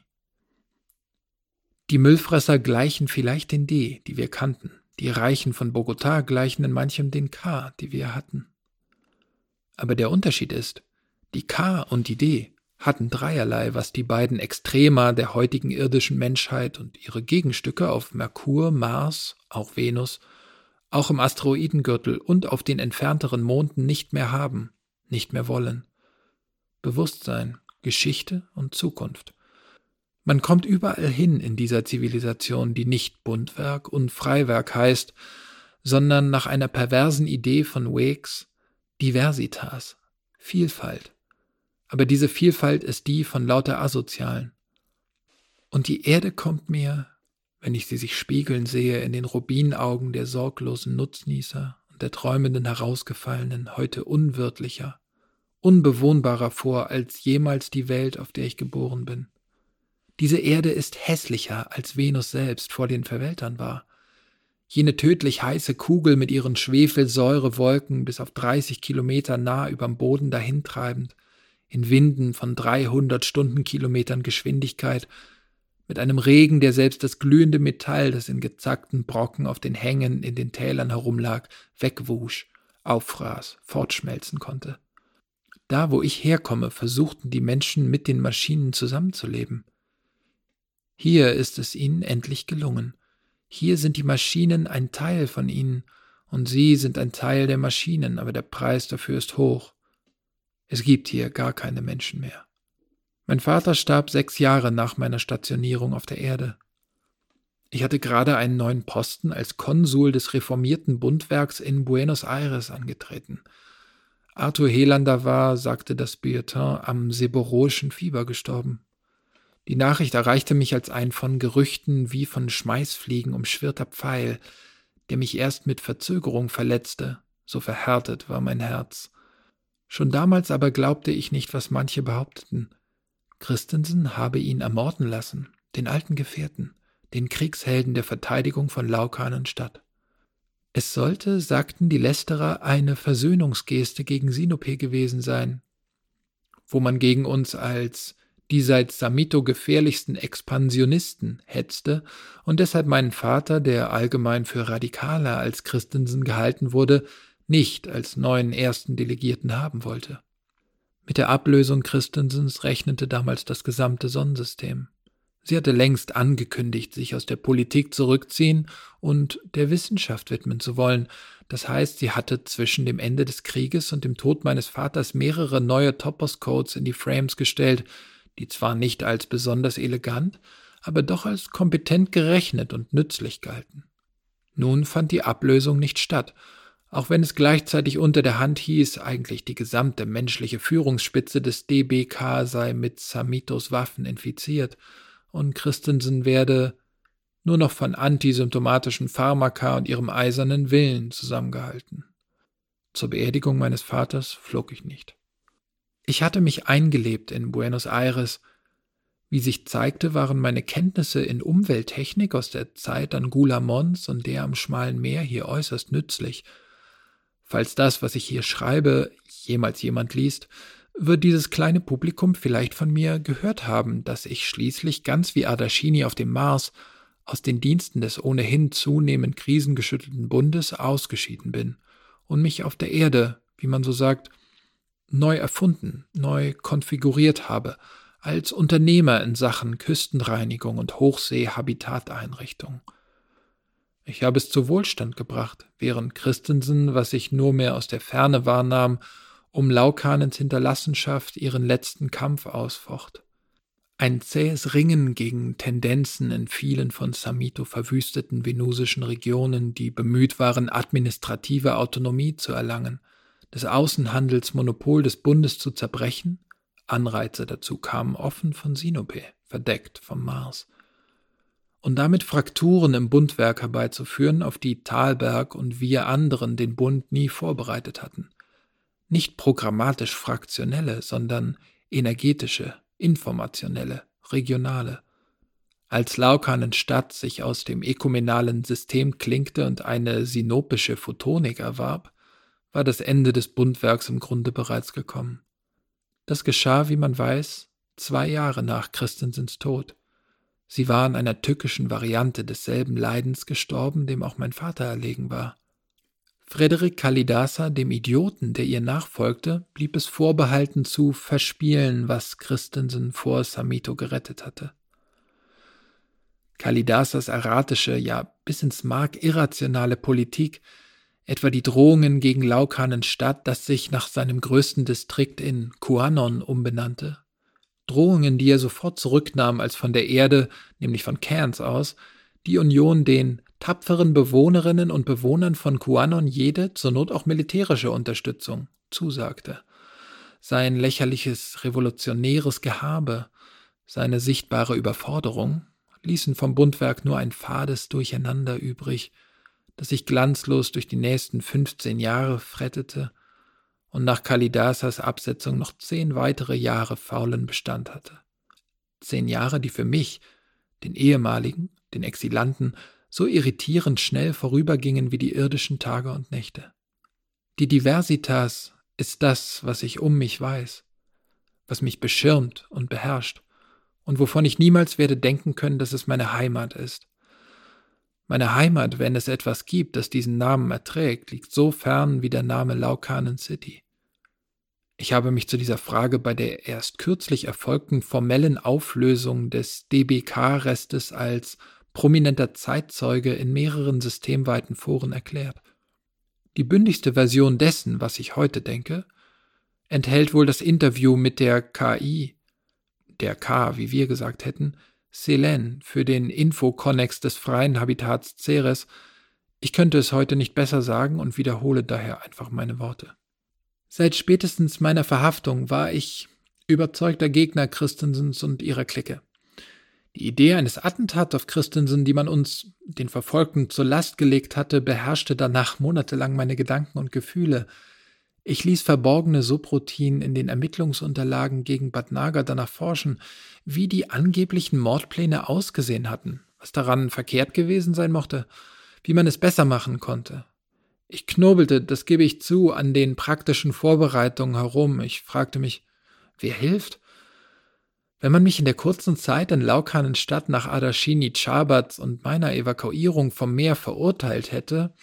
Die Müllfresser gleichen vielleicht den D, die wir kannten, die Reichen von Bogotá gleichen in manchem den K, die wir hatten. Aber der Unterschied ist, die K und die D hatten dreierlei, was die beiden Extrema der heutigen irdischen Menschheit und ihre Gegenstücke auf Merkur, Mars, auch Venus, auch im Asteroidengürtel und auf den entfernteren Monden nicht mehr haben, nicht mehr wollen. Bewusstsein, Geschichte und Zukunft. Man kommt überall hin in dieser Zivilisation, die nicht Buntwerk und Freiwerk heißt, sondern nach einer perversen Idee von Wakes Diversitas, Vielfalt. Aber diese Vielfalt ist die von lauter Asozialen. Und die Erde kommt mir, wenn ich sie sich spiegeln sehe in den Rubinaugen der sorglosen Nutznießer und der träumenden Herausgefallenen, heute unwirtlicher, unbewohnbarer vor als jemals die Welt, auf der ich geboren bin. Diese Erde ist hässlicher, als Venus selbst vor den Verweltern war jene tödlich heiße Kugel mit ihren Schwefelsäurewolken bis auf 30 Kilometer nah überm Boden dahintreibend, in Winden von 300 Stundenkilometern Geschwindigkeit, mit einem Regen, der selbst das glühende Metall, das in gezackten Brocken auf den Hängen in den Tälern herumlag, wegwusch, auffraß, fortschmelzen konnte. Da, wo ich herkomme, versuchten die Menschen mit den Maschinen zusammenzuleben. Hier ist es ihnen endlich gelungen. Hier sind die Maschinen ein Teil von ihnen, und sie sind ein Teil der Maschinen, aber der Preis dafür ist hoch. Es gibt hier gar keine Menschen mehr. Mein Vater starb sechs Jahre nach meiner Stationierung auf der Erde. Ich hatte gerade einen neuen Posten als Konsul des reformierten Bundwerks in Buenos Aires angetreten. Arthur Helander war, sagte das Bulletin, am seborrhoischen Fieber gestorben. Die Nachricht erreichte mich als ein von Gerüchten wie von Schmeißfliegen umschwirrter Pfeil, der mich erst mit Verzögerung verletzte, so verhärtet war mein Herz. Schon damals aber glaubte ich nicht, was manche behaupteten. Christensen habe ihn ermorden lassen, den alten Gefährten, den Kriegshelden der Verteidigung von Laukanenstadt. Es sollte, sagten die Lästerer, eine Versöhnungsgeste gegen Sinope gewesen sein, wo man gegen uns als die seit Samito gefährlichsten Expansionisten hetzte und deshalb meinen Vater, der allgemein für radikaler als Christensen gehalten wurde, nicht als neuen ersten Delegierten haben wollte. Mit der Ablösung Christensens rechnete damals das gesamte Sonnensystem. Sie hatte längst angekündigt, sich aus der Politik zurückziehen und der Wissenschaft widmen zu wollen. Das heißt, sie hatte zwischen dem Ende des Krieges und dem Tod meines Vaters mehrere neue Topos-Codes in die Frames gestellt, die zwar nicht als besonders elegant, aber doch als kompetent gerechnet und nützlich galten. Nun fand die Ablösung nicht statt, auch wenn es gleichzeitig unter der Hand hieß, eigentlich die gesamte menschliche Führungsspitze des DBK sei mit Samitos Waffen infiziert und Christensen werde nur noch von antisymptomatischen Pharmaka und ihrem eisernen Willen zusammengehalten. Zur Beerdigung meines Vaters flog ich nicht. Ich hatte mich eingelebt in Buenos Aires. Wie sich zeigte, waren meine Kenntnisse in Umwelttechnik aus der Zeit an Gula Mons und der am schmalen Meer hier äußerst nützlich. Falls das, was ich hier schreibe, jemals jemand liest, wird dieses kleine Publikum vielleicht von mir gehört haben, dass ich schließlich ganz wie Adaschini auf dem Mars aus den Diensten des ohnehin zunehmend krisengeschüttelten Bundes ausgeschieden bin und mich auf der Erde, wie man so sagt, neu erfunden, neu konfiguriert habe, als Unternehmer in Sachen Küstenreinigung und Hochsee-Habitateinrichtung. Ich habe es zu Wohlstand gebracht, während Christensen, was ich nur mehr aus der Ferne wahrnahm, um Laukanens Hinterlassenschaft ihren letzten Kampf ausfocht. Ein zähes Ringen gegen Tendenzen in vielen von Samito verwüsteten venusischen Regionen, die bemüht waren, administrative Autonomie zu erlangen – das Außenhandelsmonopol des Bundes zu zerbrechen. Anreize dazu kamen offen von Sinope, verdeckt vom Mars. Und damit Frakturen im Bundwerk herbeizuführen, auf die Thalberg und wir anderen den Bund nie vorbereitet hatten. Nicht programmatisch fraktionelle, sondern energetische, informationelle, regionale. Als Laukanenstadt sich aus dem ökumenalen System klinkte und eine sinopische Photonik erwarb, war das Ende des Bundwerks im Grunde bereits gekommen. Das geschah, wie man weiß, zwei Jahre nach Christensens Tod. Sie war an einer tückischen Variante desselben Leidens gestorben, dem auch mein Vater erlegen war. Frederik Kalidasa, dem Idioten, der ihr nachfolgte, blieb es vorbehalten zu verspielen, was Christensen vor Samito gerettet hatte. Kalidasas erratische, ja bis ins Mark irrationale Politik, etwa die Drohungen gegen Laukanenstadt, das sich nach seinem größten Distrikt in Kuanon umbenannte, Drohungen, die er sofort zurücknahm, als von der Erde, nämlich von Cairns aus, die Union den tapferen Bewohnerinnen und Bewohnern von Kuanon jede, zur Not auch militärische Unterstützung zusagte. Sein lächerliches revolutionäres Gehabe, seine sichtbare Überforderung ließen vom Bundwerk nur ein fades Durcheinander übrig, das sich glanzlos durch die nächsten 15 Jahre frettete und nach Kalidasas Absetzung noch zehn weitere Jahre faulen Bestand hatte. Zehn Jahre, die für mich, den ehemaligen, den Exilanten, so irritierend schnell vorübergingen wie die irdischen Tage und Nächte. Die Diversitas ist das, was ich um mich weiß, was mich beschirmt und beherrscht, und wovon ich niemals werde denken können, dass es meine Heimat ist. Meine Heimat, wenn es etwas gibt, das diesen Namen erträgt, liegt so fern wie der Name Laukanen City. Ich habe mich zu dieser Frage bei der erst kürzlich erfolgten formellen Auflösung des DBK-Restes als prominenter Zeitzeuge in mehreren systemweiten Foren erklärt. Die bündigste Version dessen, was ich heute denke, enthält wohl das Interview mit der KI, der K, wie wir gesagt hätten, Selen für den Infokonnex des freien Habitats Ceres. Ich könnte es heute nicht besser sagen und wiederhole daher einfach meine Worte. Seit spätestens meiner Verhaftung war ich überzeugter Gegner Christensens und ihrer Clique. Die Idee eines Attentats auf Christensen, die man uns, den Verfolgten, zur Last gelegt hatte, beherrschte danach monatelang meine Gedanken und Gefühle. Ich ließ verborgene Subroutinen in den Ermittlungsunterlagen gegen Bad Naga danach forschen, wie die angeblichen Mordpläne ausgesehen hatten, was daran verkehrt gewesen sein mochte, wie man es besser machen konnte. Ich knurbelte, das gebe ich zu, an den praktischen Vorbereitungen herum. Ich fragte mich, wer hilft? Wenn man mich in der kurzen Zeit in Laukanenstadt nach Adashini Chabats und meiner Evakuierung vom Meer verurteilt hätte,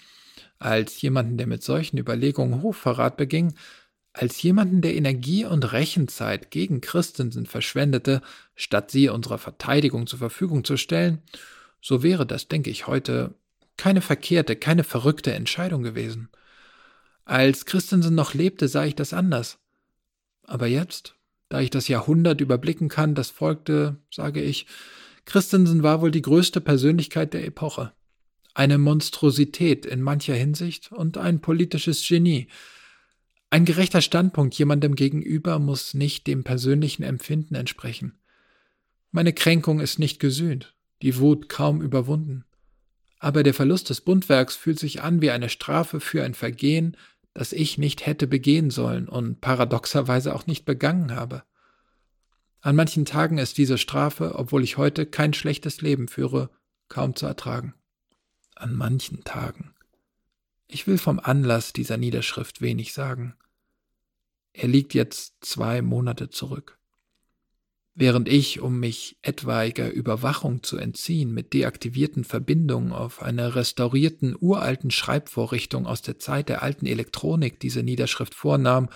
als jemanden, der mit solchen Überlegungen Hochverrat beging, als jemanden, der Energie und Rechenzeit gegen Christensen verschwendete, statt sie unserer Verteidigung zur Verfügung zu stellen, so wäre das, denke ich, heute keine verkehrte, keine verrückte Entscheidung gewesen. Als Christensen noch lebte, sah ich das anders. Aber jetzt, da ich das Jahrhundert überblicken kann, das folgte, sage ich, Christensen war wohl die größte Persönlichkeit der Epoche eine Monstrosität in mancher Hinsicht und ein politisches Genie. Ein gerechter Standpunkt jemandem gegenüber muss nicht dem persönlichen Empfinden entsprechen. Meine Kränkung ist nicht gesühnt, die Wut kaum überwunden. Aber der Verlust des Bundwerks fühlt sich an wie eine Strafe für ein Vergehen, das ich nicht hätte begehen sollen und paradoxerweise auch nicht begangen habe. An manchen Tagen ist diese Strafe, obwohl ich heute kein schlechtes Leben führe, kaum zu ertragen an manchen Tagen. Ich will vom Anlass dieser Niederschrift wenig sagen. Er liegt jetzt zwei Monate zurück. Während ich, um mich etwaiger Überwachung zu entziehen, mit deaktivierten Verbindungen auf einer restaurierten uralten Schreibvorrichtung aus der Zeit der alten Elektronik diese Niederschrift vornahm,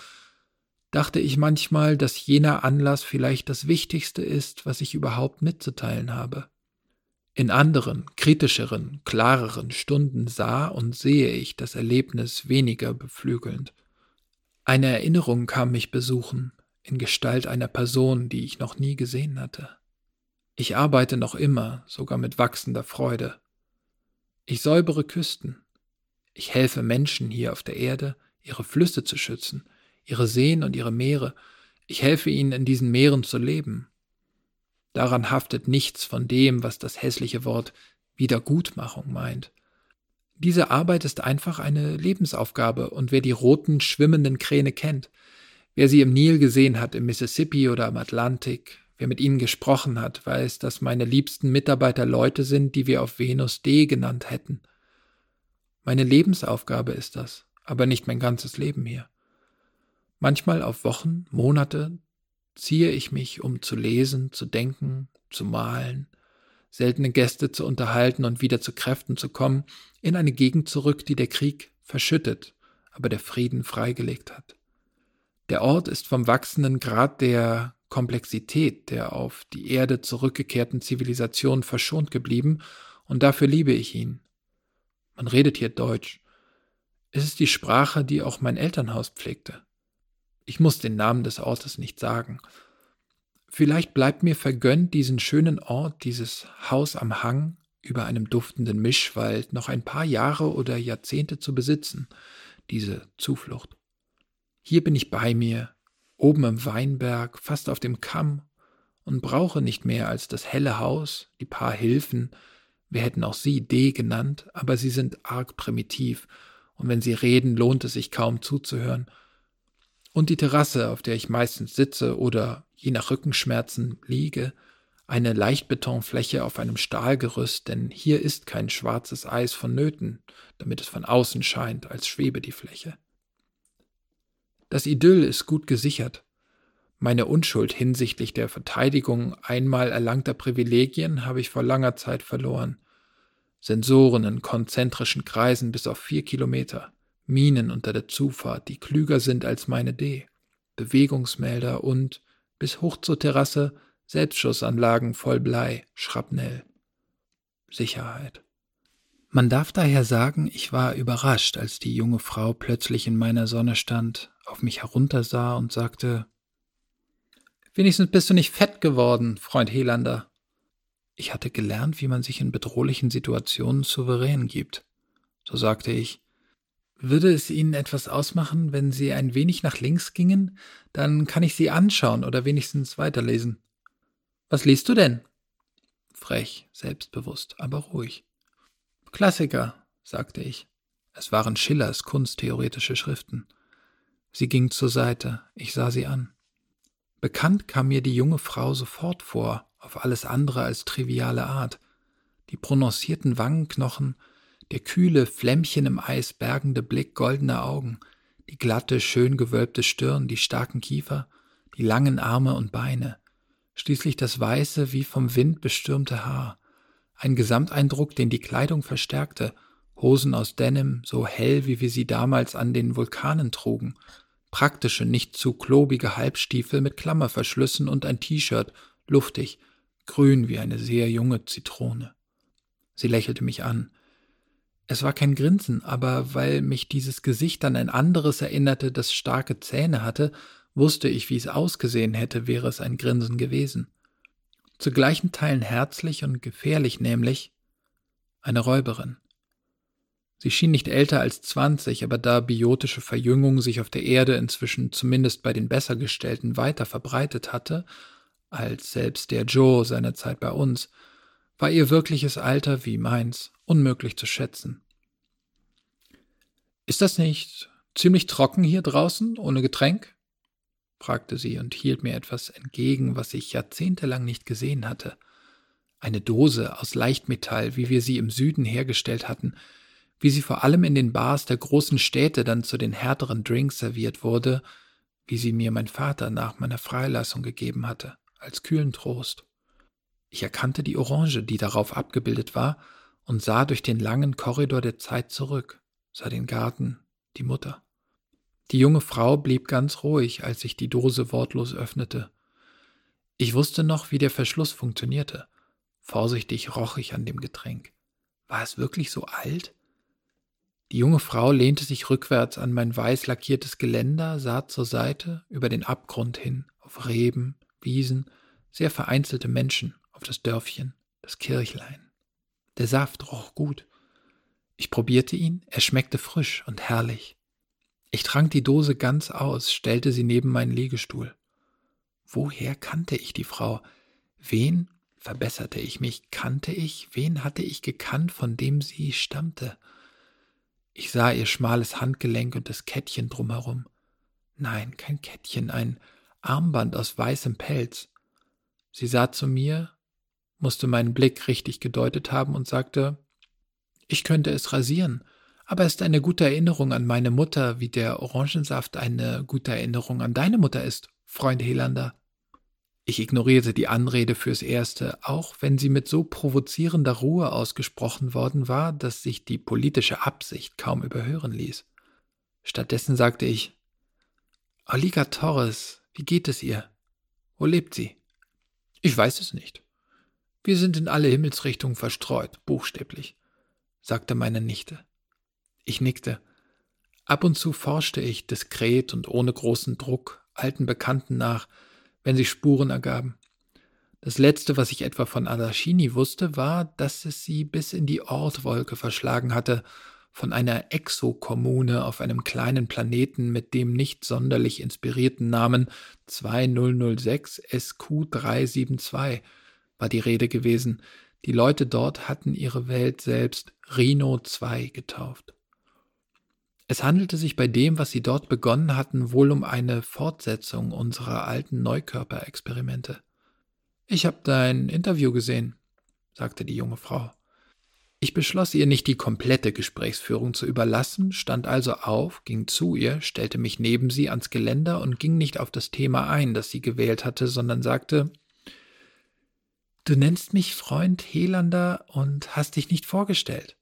dachte ich manchmal, dass jener Anlass vielleicht das Wichtigste ist, was ich überhaupt mitzuteilen habe. In anderen, kritischeren, klareren Stunden sah und sehe ich das Erlebnis weniger beflügelnd. Eine Erinnerung kam mich besuchen, in Gestalt einer Person, die ich noch nie gesehen hatte. Ich arbeite noch immer, sogar mit wachsender Freude. Ich säubere Küsten. Ich helfe Menschen hier auf der Erde, ihre Flüsse zu schützen, ihre Seen und ihre Meere. Ich helfe ihnen, in diesen Meeren zu leben. Daran haftet nichts von dem, was das hässliche Wort Wiedergutmachung meint. Diese Arbeit ist einfach eine Lebensaufgabe, und wer die roten, schwimmenden Kräne kennt, wer sie im Nil gesehen hat, im Mississippi oder im Atlantik, wer mit ihnen gesprochen hat, weiß, dass meine liebsten Mitarbeiter Leute sind, die wir auf Venus D genannt hätten. Meine Lebensaufgabe ist das, aber nicht mein ganzes Leben hier. Manchmal auf Wochen, Monate ziehe ich mich, um zu lesen, zu denken, zu malen, seltene Gäste zu unterhalten und wieder zu Kräften zu kommen, in eine Gegend zurück, die der Krieg verschüttet, aber der Frieden freigelegt hat. Der Ort ist vom wachsenden Grad der Komplexität der auf die Erde zurückgekehrten Zivilisation verschont geblieben, und dafür liebe ich ihn. Man redet hier Deutsch. Es ist die Sprache, die auch mein Elternhaus pflegte. Ich muss den Namen des Ortes nicht sagen. Vielleicht bleibt mir vergönnt, diesen schönen Ort, dieses Haus am Hang über einem duftenden Mischwald noch ein paar Jahre oder Jahrzehnte zu besitzen, diese Zuflucht. Hier bin ich bei mir, oben im Weinberg, fast auf dem Kamm, und brauche nicht mehr als das helle Haus, die paar Hilfen, wir hätten auch sie D genannt, aber sie sind arg primitiv, und wenn sie reden, lohnt es sich kaum zuzuhören. Und die Terrasse, auf der ich meistens sitze oder je nach Rückenschmerzen liege, eine Leichtbetonfläche auf einem Stahlgerüst, denn hier ist kein schwarzes Eis vonnöten, damit es von außen scheint, als schwebe die Fläche. Das Idyll ist gut gesichert. Meine Unschuld hinsichtlich der Verteidigung einmal erlangter Privilegien habe ich vor langer Zeit verloren. Sensoren in konzentrischen Kreisen bis auf vier Kilometer, Minen unter der Zufahrt, die klüger sind als meine D, Bewegungsmelder und, bis hoch zur Terrasse, Selbstschussanlagen voll Blei, Schrapnell. Sicherheit. Man darf daher sagen, ich war überrascht, als die junge Frau plötzlich in meiner Sonne stand, auf mich heruntersah und sagte Wenigstens bist du nicht fett geworden, Freund Helander. Ich hatte gelernt, wie man sich in bedrohlichen Situationen souverän gibt. So sagte ich, würde es Ihnen etwas ausmachen, wenn Sie ein wenig nach links gingen? Dann kann ich Sie anschauen oder wenigstens weiterlesen. Was liest du denn? Frech, selbstbewusst, aber ruhig. Klassiker, sagte ich. Es waren Schillers kunsttheoretische Schriften. Sie ging zur Seite, ich sah sie an. Bekannt kam mir die junge Frau sofort vor, auf alles andere als triviale Art. Die prononcierten Wangenknochen, der kühle, Flämmchen im Eis bergende Blick goldener Augen, die glatte, schön gewölbte Stirn, die starken Kiefer, die langen Arme und Beine, schließlich das weiße, wie vom Wind bestürmte Haar, ein Gesamteindruck, den die Kleidung verstärkte, Hosen aus Denim, so hell, wie wir sie damals an den Vulkanen trugen, praktische, nicht zu klobige Halbstiefel mit Klammerverschlüssen und ein T-Shirt, luftig, grün wie eine sehr junge Zitrone. Sie lächelte mich an. Es war kein Grinsen, aber weil mich dieses Gesicht an ein anderes erinnerte, das starke Zähne hatte, wusste ich, wie es ausgesehen hätte, wäre es ein Grinsen gewesen. Zu gleichen Teilen herzlich und gefährlich, nämlich eine Räuberin. Sie schien nicht älter als zwanzig, aber da biotische Verjüngung sich auf der Erde inzwischen zumindest bei den Bessergestellten weiter verbreitet hatte, als selbst der Joe seinerzeit bei uns, war ihr wirkliches Alter wie meins unmöglich zu schätzen. Ist das nicht ziemlich trocken hier draußen, ohne Getränk? Fragte sie und hielt mir etwas entgegen, was ich jahrzehntelang nicht gesehen hatte. Eine Dose aus Leichtmetall, wie wir sie im Süden hergestellt hatten, wie sie vor allem in den Bars der großen Städte dann zu den härteren Drinks serviert wurde, wie sie mir mein Vater nach meiner Freilassung gegeben hatte, als kühlen Trost. Ich erkannte die Orange, die darauf abgebildet war, und sah durch den langen Korridor der Zeit zurück, sah den Garten, die Mutter. Die junge Frau blieb ganz ruhig, als ich die Dose wortlos öffnete. Ich wusste noch, wie der Verschluss funktionierte. Vorsichtig roch ich an dem Getränk. War es wirklich so alt? Die junge Frau lehnte sich rückwärts an mein weiß lackiertes Geländer, sah zur Seite, über den Abgrund hin, auf Reben, Wiesen, sehr vereinzelte Menschen, auf das Dörfchen, das Kirchlein. Der Saft roch gut. Ich probierte ihn, er schmeckte frisch und herrlich. Ich trank die Dose ganz aus, stellte sie neben meinen Liegestuhl. Woher kannte ich die Frau? Wen, verbesserte ich mich, kannte ich, wen hatte ich gekannt, von dem sie stammte? Ich sah ihr schmales Handgelenk und das Kettchen drumherum. Nein, kein Kettchen, ein Armband aus weißem Pelz. Sie sah zu mir, musste meinen Blick richtig gedeutet haben und sagte, ich könnte es rasieren, aber es ist eine gute Erinnerung an meine Mutter, wie der Orangensaft eine gute Erinnerung an deine Mutter ist, Freund Helander. Ich ignorierte die Anrede fürs Erste, auch wenn sie mit so provozierender Ruhe ausgesprochen worden war, dass sich die politische Absicht kaum überhören ließ. Stattdessen sagte ich Olga Torres, wie geht es ihr? Wo lebt sie? Ich weiß es nicht. Wir sind in alle Himmelsrichtungen verstreut, buchstäblich, sagte meine Nichte. Ich nickte. Ab und zu forschte ich diskret und ohne großen Druck alten Bekannten nach, wenn sich Spuren ergaben. Das letzte, was ich etwa von Adashini wusste, war, dass es sie bis in die Ortwolke verschlagen hatte, von einer Exokommune auf einem kleinen Planeten mit dem nicht sonderlich inspirierten Namen 2006 SQ372 war die Rede gewesen. Die Leute dort hatten ihre Welt selbst Rhino 2 getauft. Es handelte sich bei dem, was sie dort begonnen hatten, wohl um eine Fortsetzung unserer alten Neukörperexperimente. Ich habe dein Interview gesehen, sagte die junge Frau. Ich beschloss ihr nicht die komplette Gesprächsführung zu überlassen, stand also auf, ging zu ihr, stellte mich neben sie ans Geländer und ging nicht auf das Thema ein, das sie gewählt hatte, sondern sagte Du nennst mich Freund Helander und hast dich nicht vorgestellt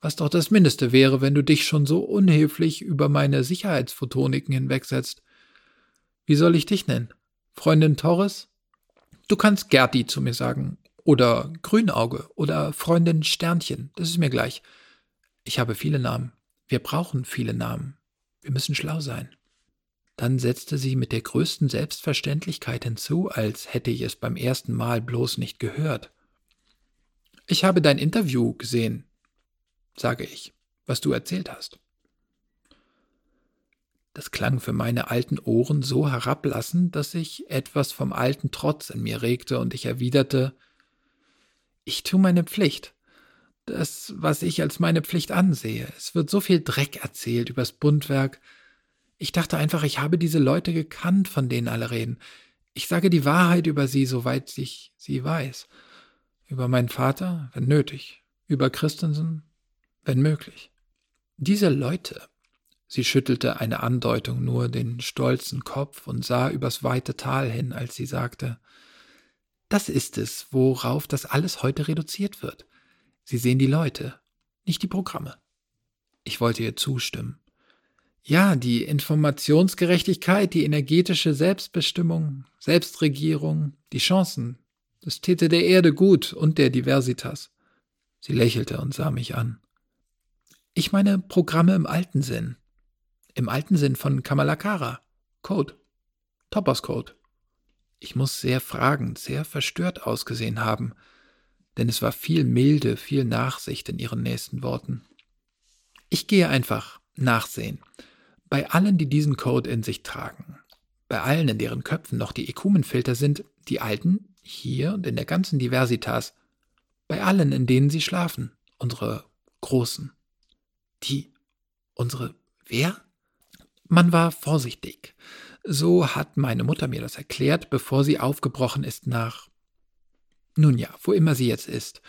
was doch das Mindeste wäre, wenn du dich schon so unhilflich über meine Sicherheitsphotoniken hinwegsetzt. Wie soll ich dich nennen? Freundin Torres? Du kannst Gerti zu mir sagen. Oder Grünauge. Oder Freundin Sternchen. Das ist mir gleich. Ich habe viele Namen. Wir brauchen viele Namen. Wir müssen schlau sein. Dann setzte sie mit der größten Selbstverständlichkeit hinzu, als hätte ich es beim ersten Mal bloß nicht gehört. Ich habe dein Interview gesehen sage ich, was du erzählt hast. Das klang für meine alten Ohren so herablassend, dass sich etwas vom alten Trotz in mir regte und ich erwiderte, ich tue meine Pflicht. Das, was ich als meine Pflicht ansehe. Es wird so viel Dreck erzählt übers Bundwerk. Ich dachte einfach, ich habe diese Leute gekannt, von denen alle reden. Ich sage die Wahrheit über sie, soweit ich sie weiß. Über meinen Vater, wenn nötig. Über Christensen, wenn möglich. Diese Leute, sie schüttelte eine Andeutung nur den stolzen Kopf und sah übers weite Tal hin, als sie sagte, das ist es, worauf das alles heute reduziert wird. Sie sehen die Leute, nicht die Programme. Ich wollte ihr zustimmen. Ja, die Informationsgerechtigkeit, die energetische Selbstbestimmung, Selbstregierung, die Chancen, das täte der Erde gut und der Diversitas. Sie lächelte und sah mich an. Ich meine Programme im alten Sinn. Im alten Sinn von Kamalakara. Code. Toppers Code. Ich muss sehr fragend, sehr verstört ausgesehen haben, denn es war viel Milde, viel Nachsicht in ihren nächsten Worten. Ich gehe einfach nachsehen. Bei allen, die diesen Code in sich tragen, bei allen, in deren Köpfen noch die Ekumenfilter sind, die alten, hier und in der ganzen Diversitas, bei allen, in denen sie schlafen, unsere Großen. Die unsere wer? Man war vorsichtig. So hat meine Mutter mir das erklärt, bevor sie aufgebrochen ist nach nun ja, wo immer sie jetzt ist.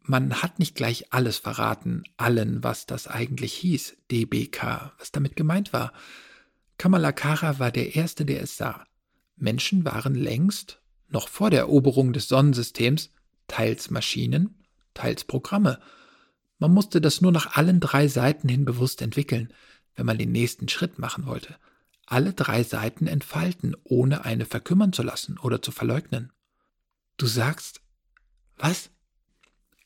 Man hat nicht gleich alles verraten, allen, was das eigentlich hieß, DBK, was damit gemeint war. Kamalakara war der Erste, der es sah. Menschen waren längst, noch vor der Eroberung des Sonnensystems, teils Maschinen, teils Programme, man musste das nur nach allen drei Seiten hin bewusst entwickeln, wenn man den nächsten Schritt machen wollte. Alle drei Seiten entfalten, ohne eine verkümmern zu lassen oder zu verleugnen. Du sagst, was?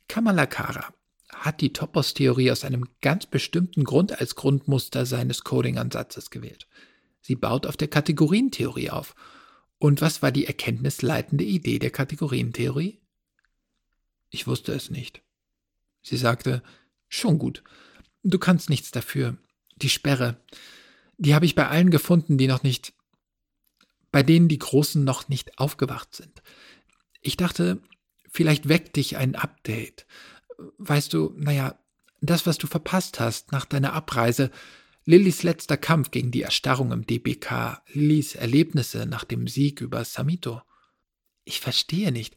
Kamalakara hat die Topos-Theorie aus einem ganz bestimmten Grund als Grundmuster seines Coding-Ansatzes gewählt. Sie baut auf der Kategorientheorie auf. Und was war die erkenntnisleitende Idee der Kategorientheorie? Ich wusste es nicht. Sie sagte, schon gut. Du kannst nichts dafür. Die Sperre. Die habe ich bei allen gefunden, die noch nicht, bei denen die Großen noch nicht aufgewacht sind. Ich dachte, vielleicht weckt dich ein Update. Weißt du, naja, das, was du verpasst hast nach deiner Abreise, Lillys letzter Kampf gegen die Erstarrung im DBK, Lillys Erlebnisse nach dem Sieg über Samito. Ich verstehe nicht.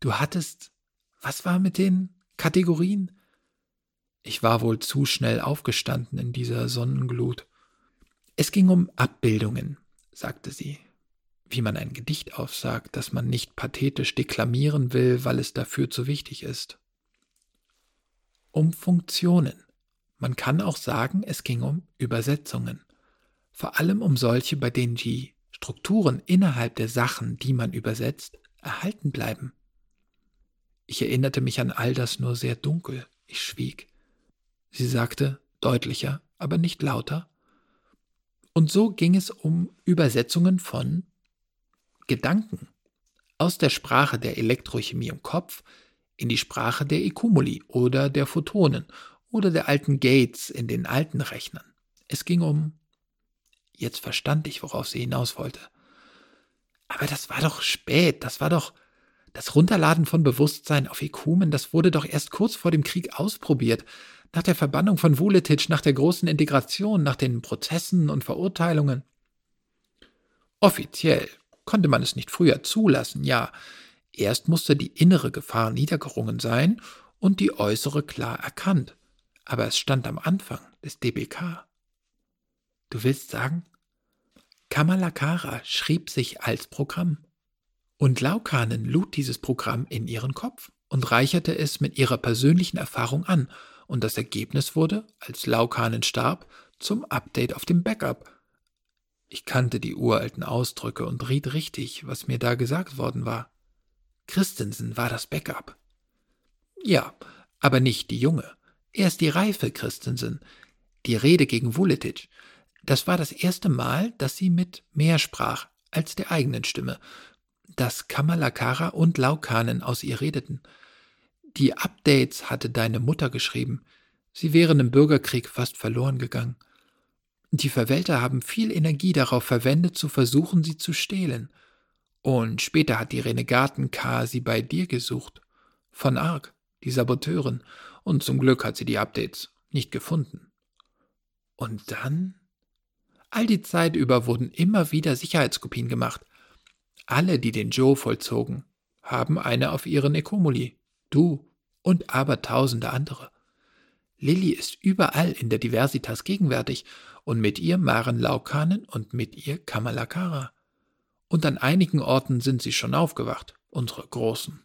Du hattest. Was war mit den Kategorien? Ich war wohl zu schnell aufgestanden in dieser Sonnenglut. Es ging um Abbildungen, sagte sie, wie man ein Gedicht aufsagt, das man nicht pathetisch deklamieren will, weil es dafür zu wichtig ist. Um Funktionen. Man kann auch sagen, es ging um Übersetzungen, vor allem um solche, bei denen die Strukturen innerhalb der Sachen, die man übersetzt, erhalten bleiben. Ich erinnerte mich an all das nur sehr dunkel. Ich schwieg. Sie sagte, deutlicher, aber nicht lauter. Und so ging es um Übersetzungen von Gedanken aus der Sprache der Elektrochemie im Kopf in die Sprache der Ekumuli oder der Photonen oder der alten Gates in den alten Rechnern. Es ging um. Jetzt verstand ich, worauf sie hinaus wollte. Aber das war doch spät, das war doch das Runterladen von Bewusstsein auf Ekumen, das wurde doch erst kurz vor dem Krieg ausprobiert. Nach der Verbannung von Vuletic, nach der großen Integration, nach den Prozessen und Verurteilungen. Offiziell konnte man es nicht früher zulassen, ja. Erst musste die innere Gefahr niedergerungen sein und die äußere klar erkannt. Aber es stand am Anfang des DBK. Du willst sagen? Kamalakara schrieb sich als Programm. Und Laukanen lud dieses Programm in ihren Kopf und reicherte es mit ihrer persönlichen Erfahrung an, und das Ergebnis wurde, als Laukanen starb, zum Update auf dem Backup. Ich kannte die uralten Ausdrücke und riet richtig, was mir da gesagt worden war. Christensen war das Backup. Ja, aber nicht die junge. Erst die reife Christensen. Die Rede gegen Vuletic. Das war das erste Mal, dass sie mit mehr sprach als der eigenen Stimme, dass Kamalakara und Laukanen aus ihr redeten. Die Updates hatte deine Mutter geschrieben. Sie wären im Bürgerkrieg fast verloren gegangen. Die Verwälter haben viel Energie darauf verwendet, zu versuchen, sie zu stehlen. Und später hat die Renegaten-K sie bei dir gesucht. Von Ark, die Saboteurin. Und zum Glück hat sie die Updates nicht gefunden. Und dann? All die Zeit über wurden immer wieder Sicherheitskopien gemacht. Alle, die den Joe vollzogen, haben eine auf ihren Ekomuli. Du und aber tausende andere. Lilly ist überall in der Diversitas gegenwärtig und mit ihr Maren Laukanen und mit ihr Kamalakara. Und an einigen Orten sind sie schon aufgewacht, unsere Großen.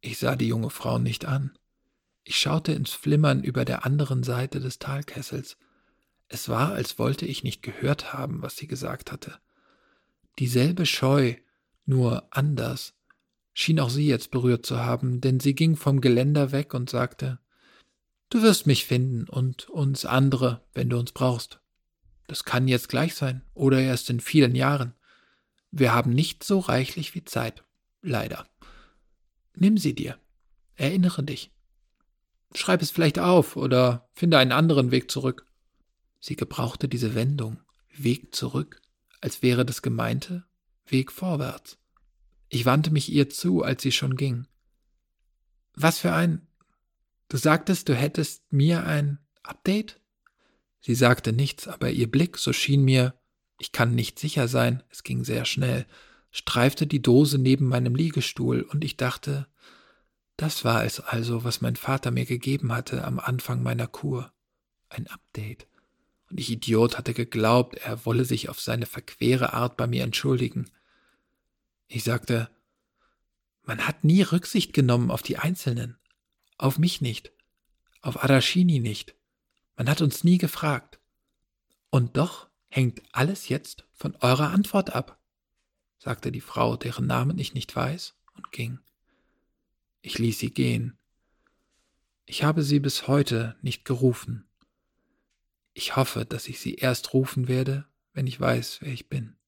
Ich sah die junge Frau nicht an. Ich schaute ins Flimmern über der anderen Seite des Talkessels. Es war, als wollte ich nicht gehört haben, was sie gesagt hatte. Dieselbe Scheu, nur anders, schien auch sie jetzt berührt zu haben, denn sie ging vom Geländer weg und sagte Du wirst mich finden und uns andere, wenn du uns brauchst. Das kann jetzt gleich sein oder erst in vielen Jahren. Wir haben nicht so reichlich wie Zeit, leider. Nimm sie dir. Erinnere dich. Schreib es vielleicht auf oder finde einen anderen Weg zurück. Sie gebrauchte diese Wendung, Weg zurück, als wäre das Gemeinte Weg vorwärts. Ich wandte mich ihr zu, als sie schon ging. Was für ein. Du sagtest, du hättest mir ein Update? Sie sagte nichts, aber ihr Blick, so schien mir, ich kann nicht sicher sein, es ging sehr schnell, streifte die Dose neben meinem Liegestuhl, und ich dachte, das war es also, was mein Vater mir gegeben hatte am Anfang meiner Kur. Ein Update. Und ich Idiot hatte geglaubt, er wolle sich auf seine verquere Art bei mir entschuldigen. Ich sagte, man hat nie Rücksicht genommen auf die Einzelnen. Auf mich nicht. Auf Arashini nicht. Man hat uns nie gefragt. Und doch hängt alles jetzt von eurer Antwort ab, sagte die Frau, deren Namen ich nicht weiß, und ging. Ich ließ sie gehen. Ich habe sie bis heute nicht gerufen. Ich hoffe, dass ich sie erst rufen werde, wenn ich weiß, wer ich bin.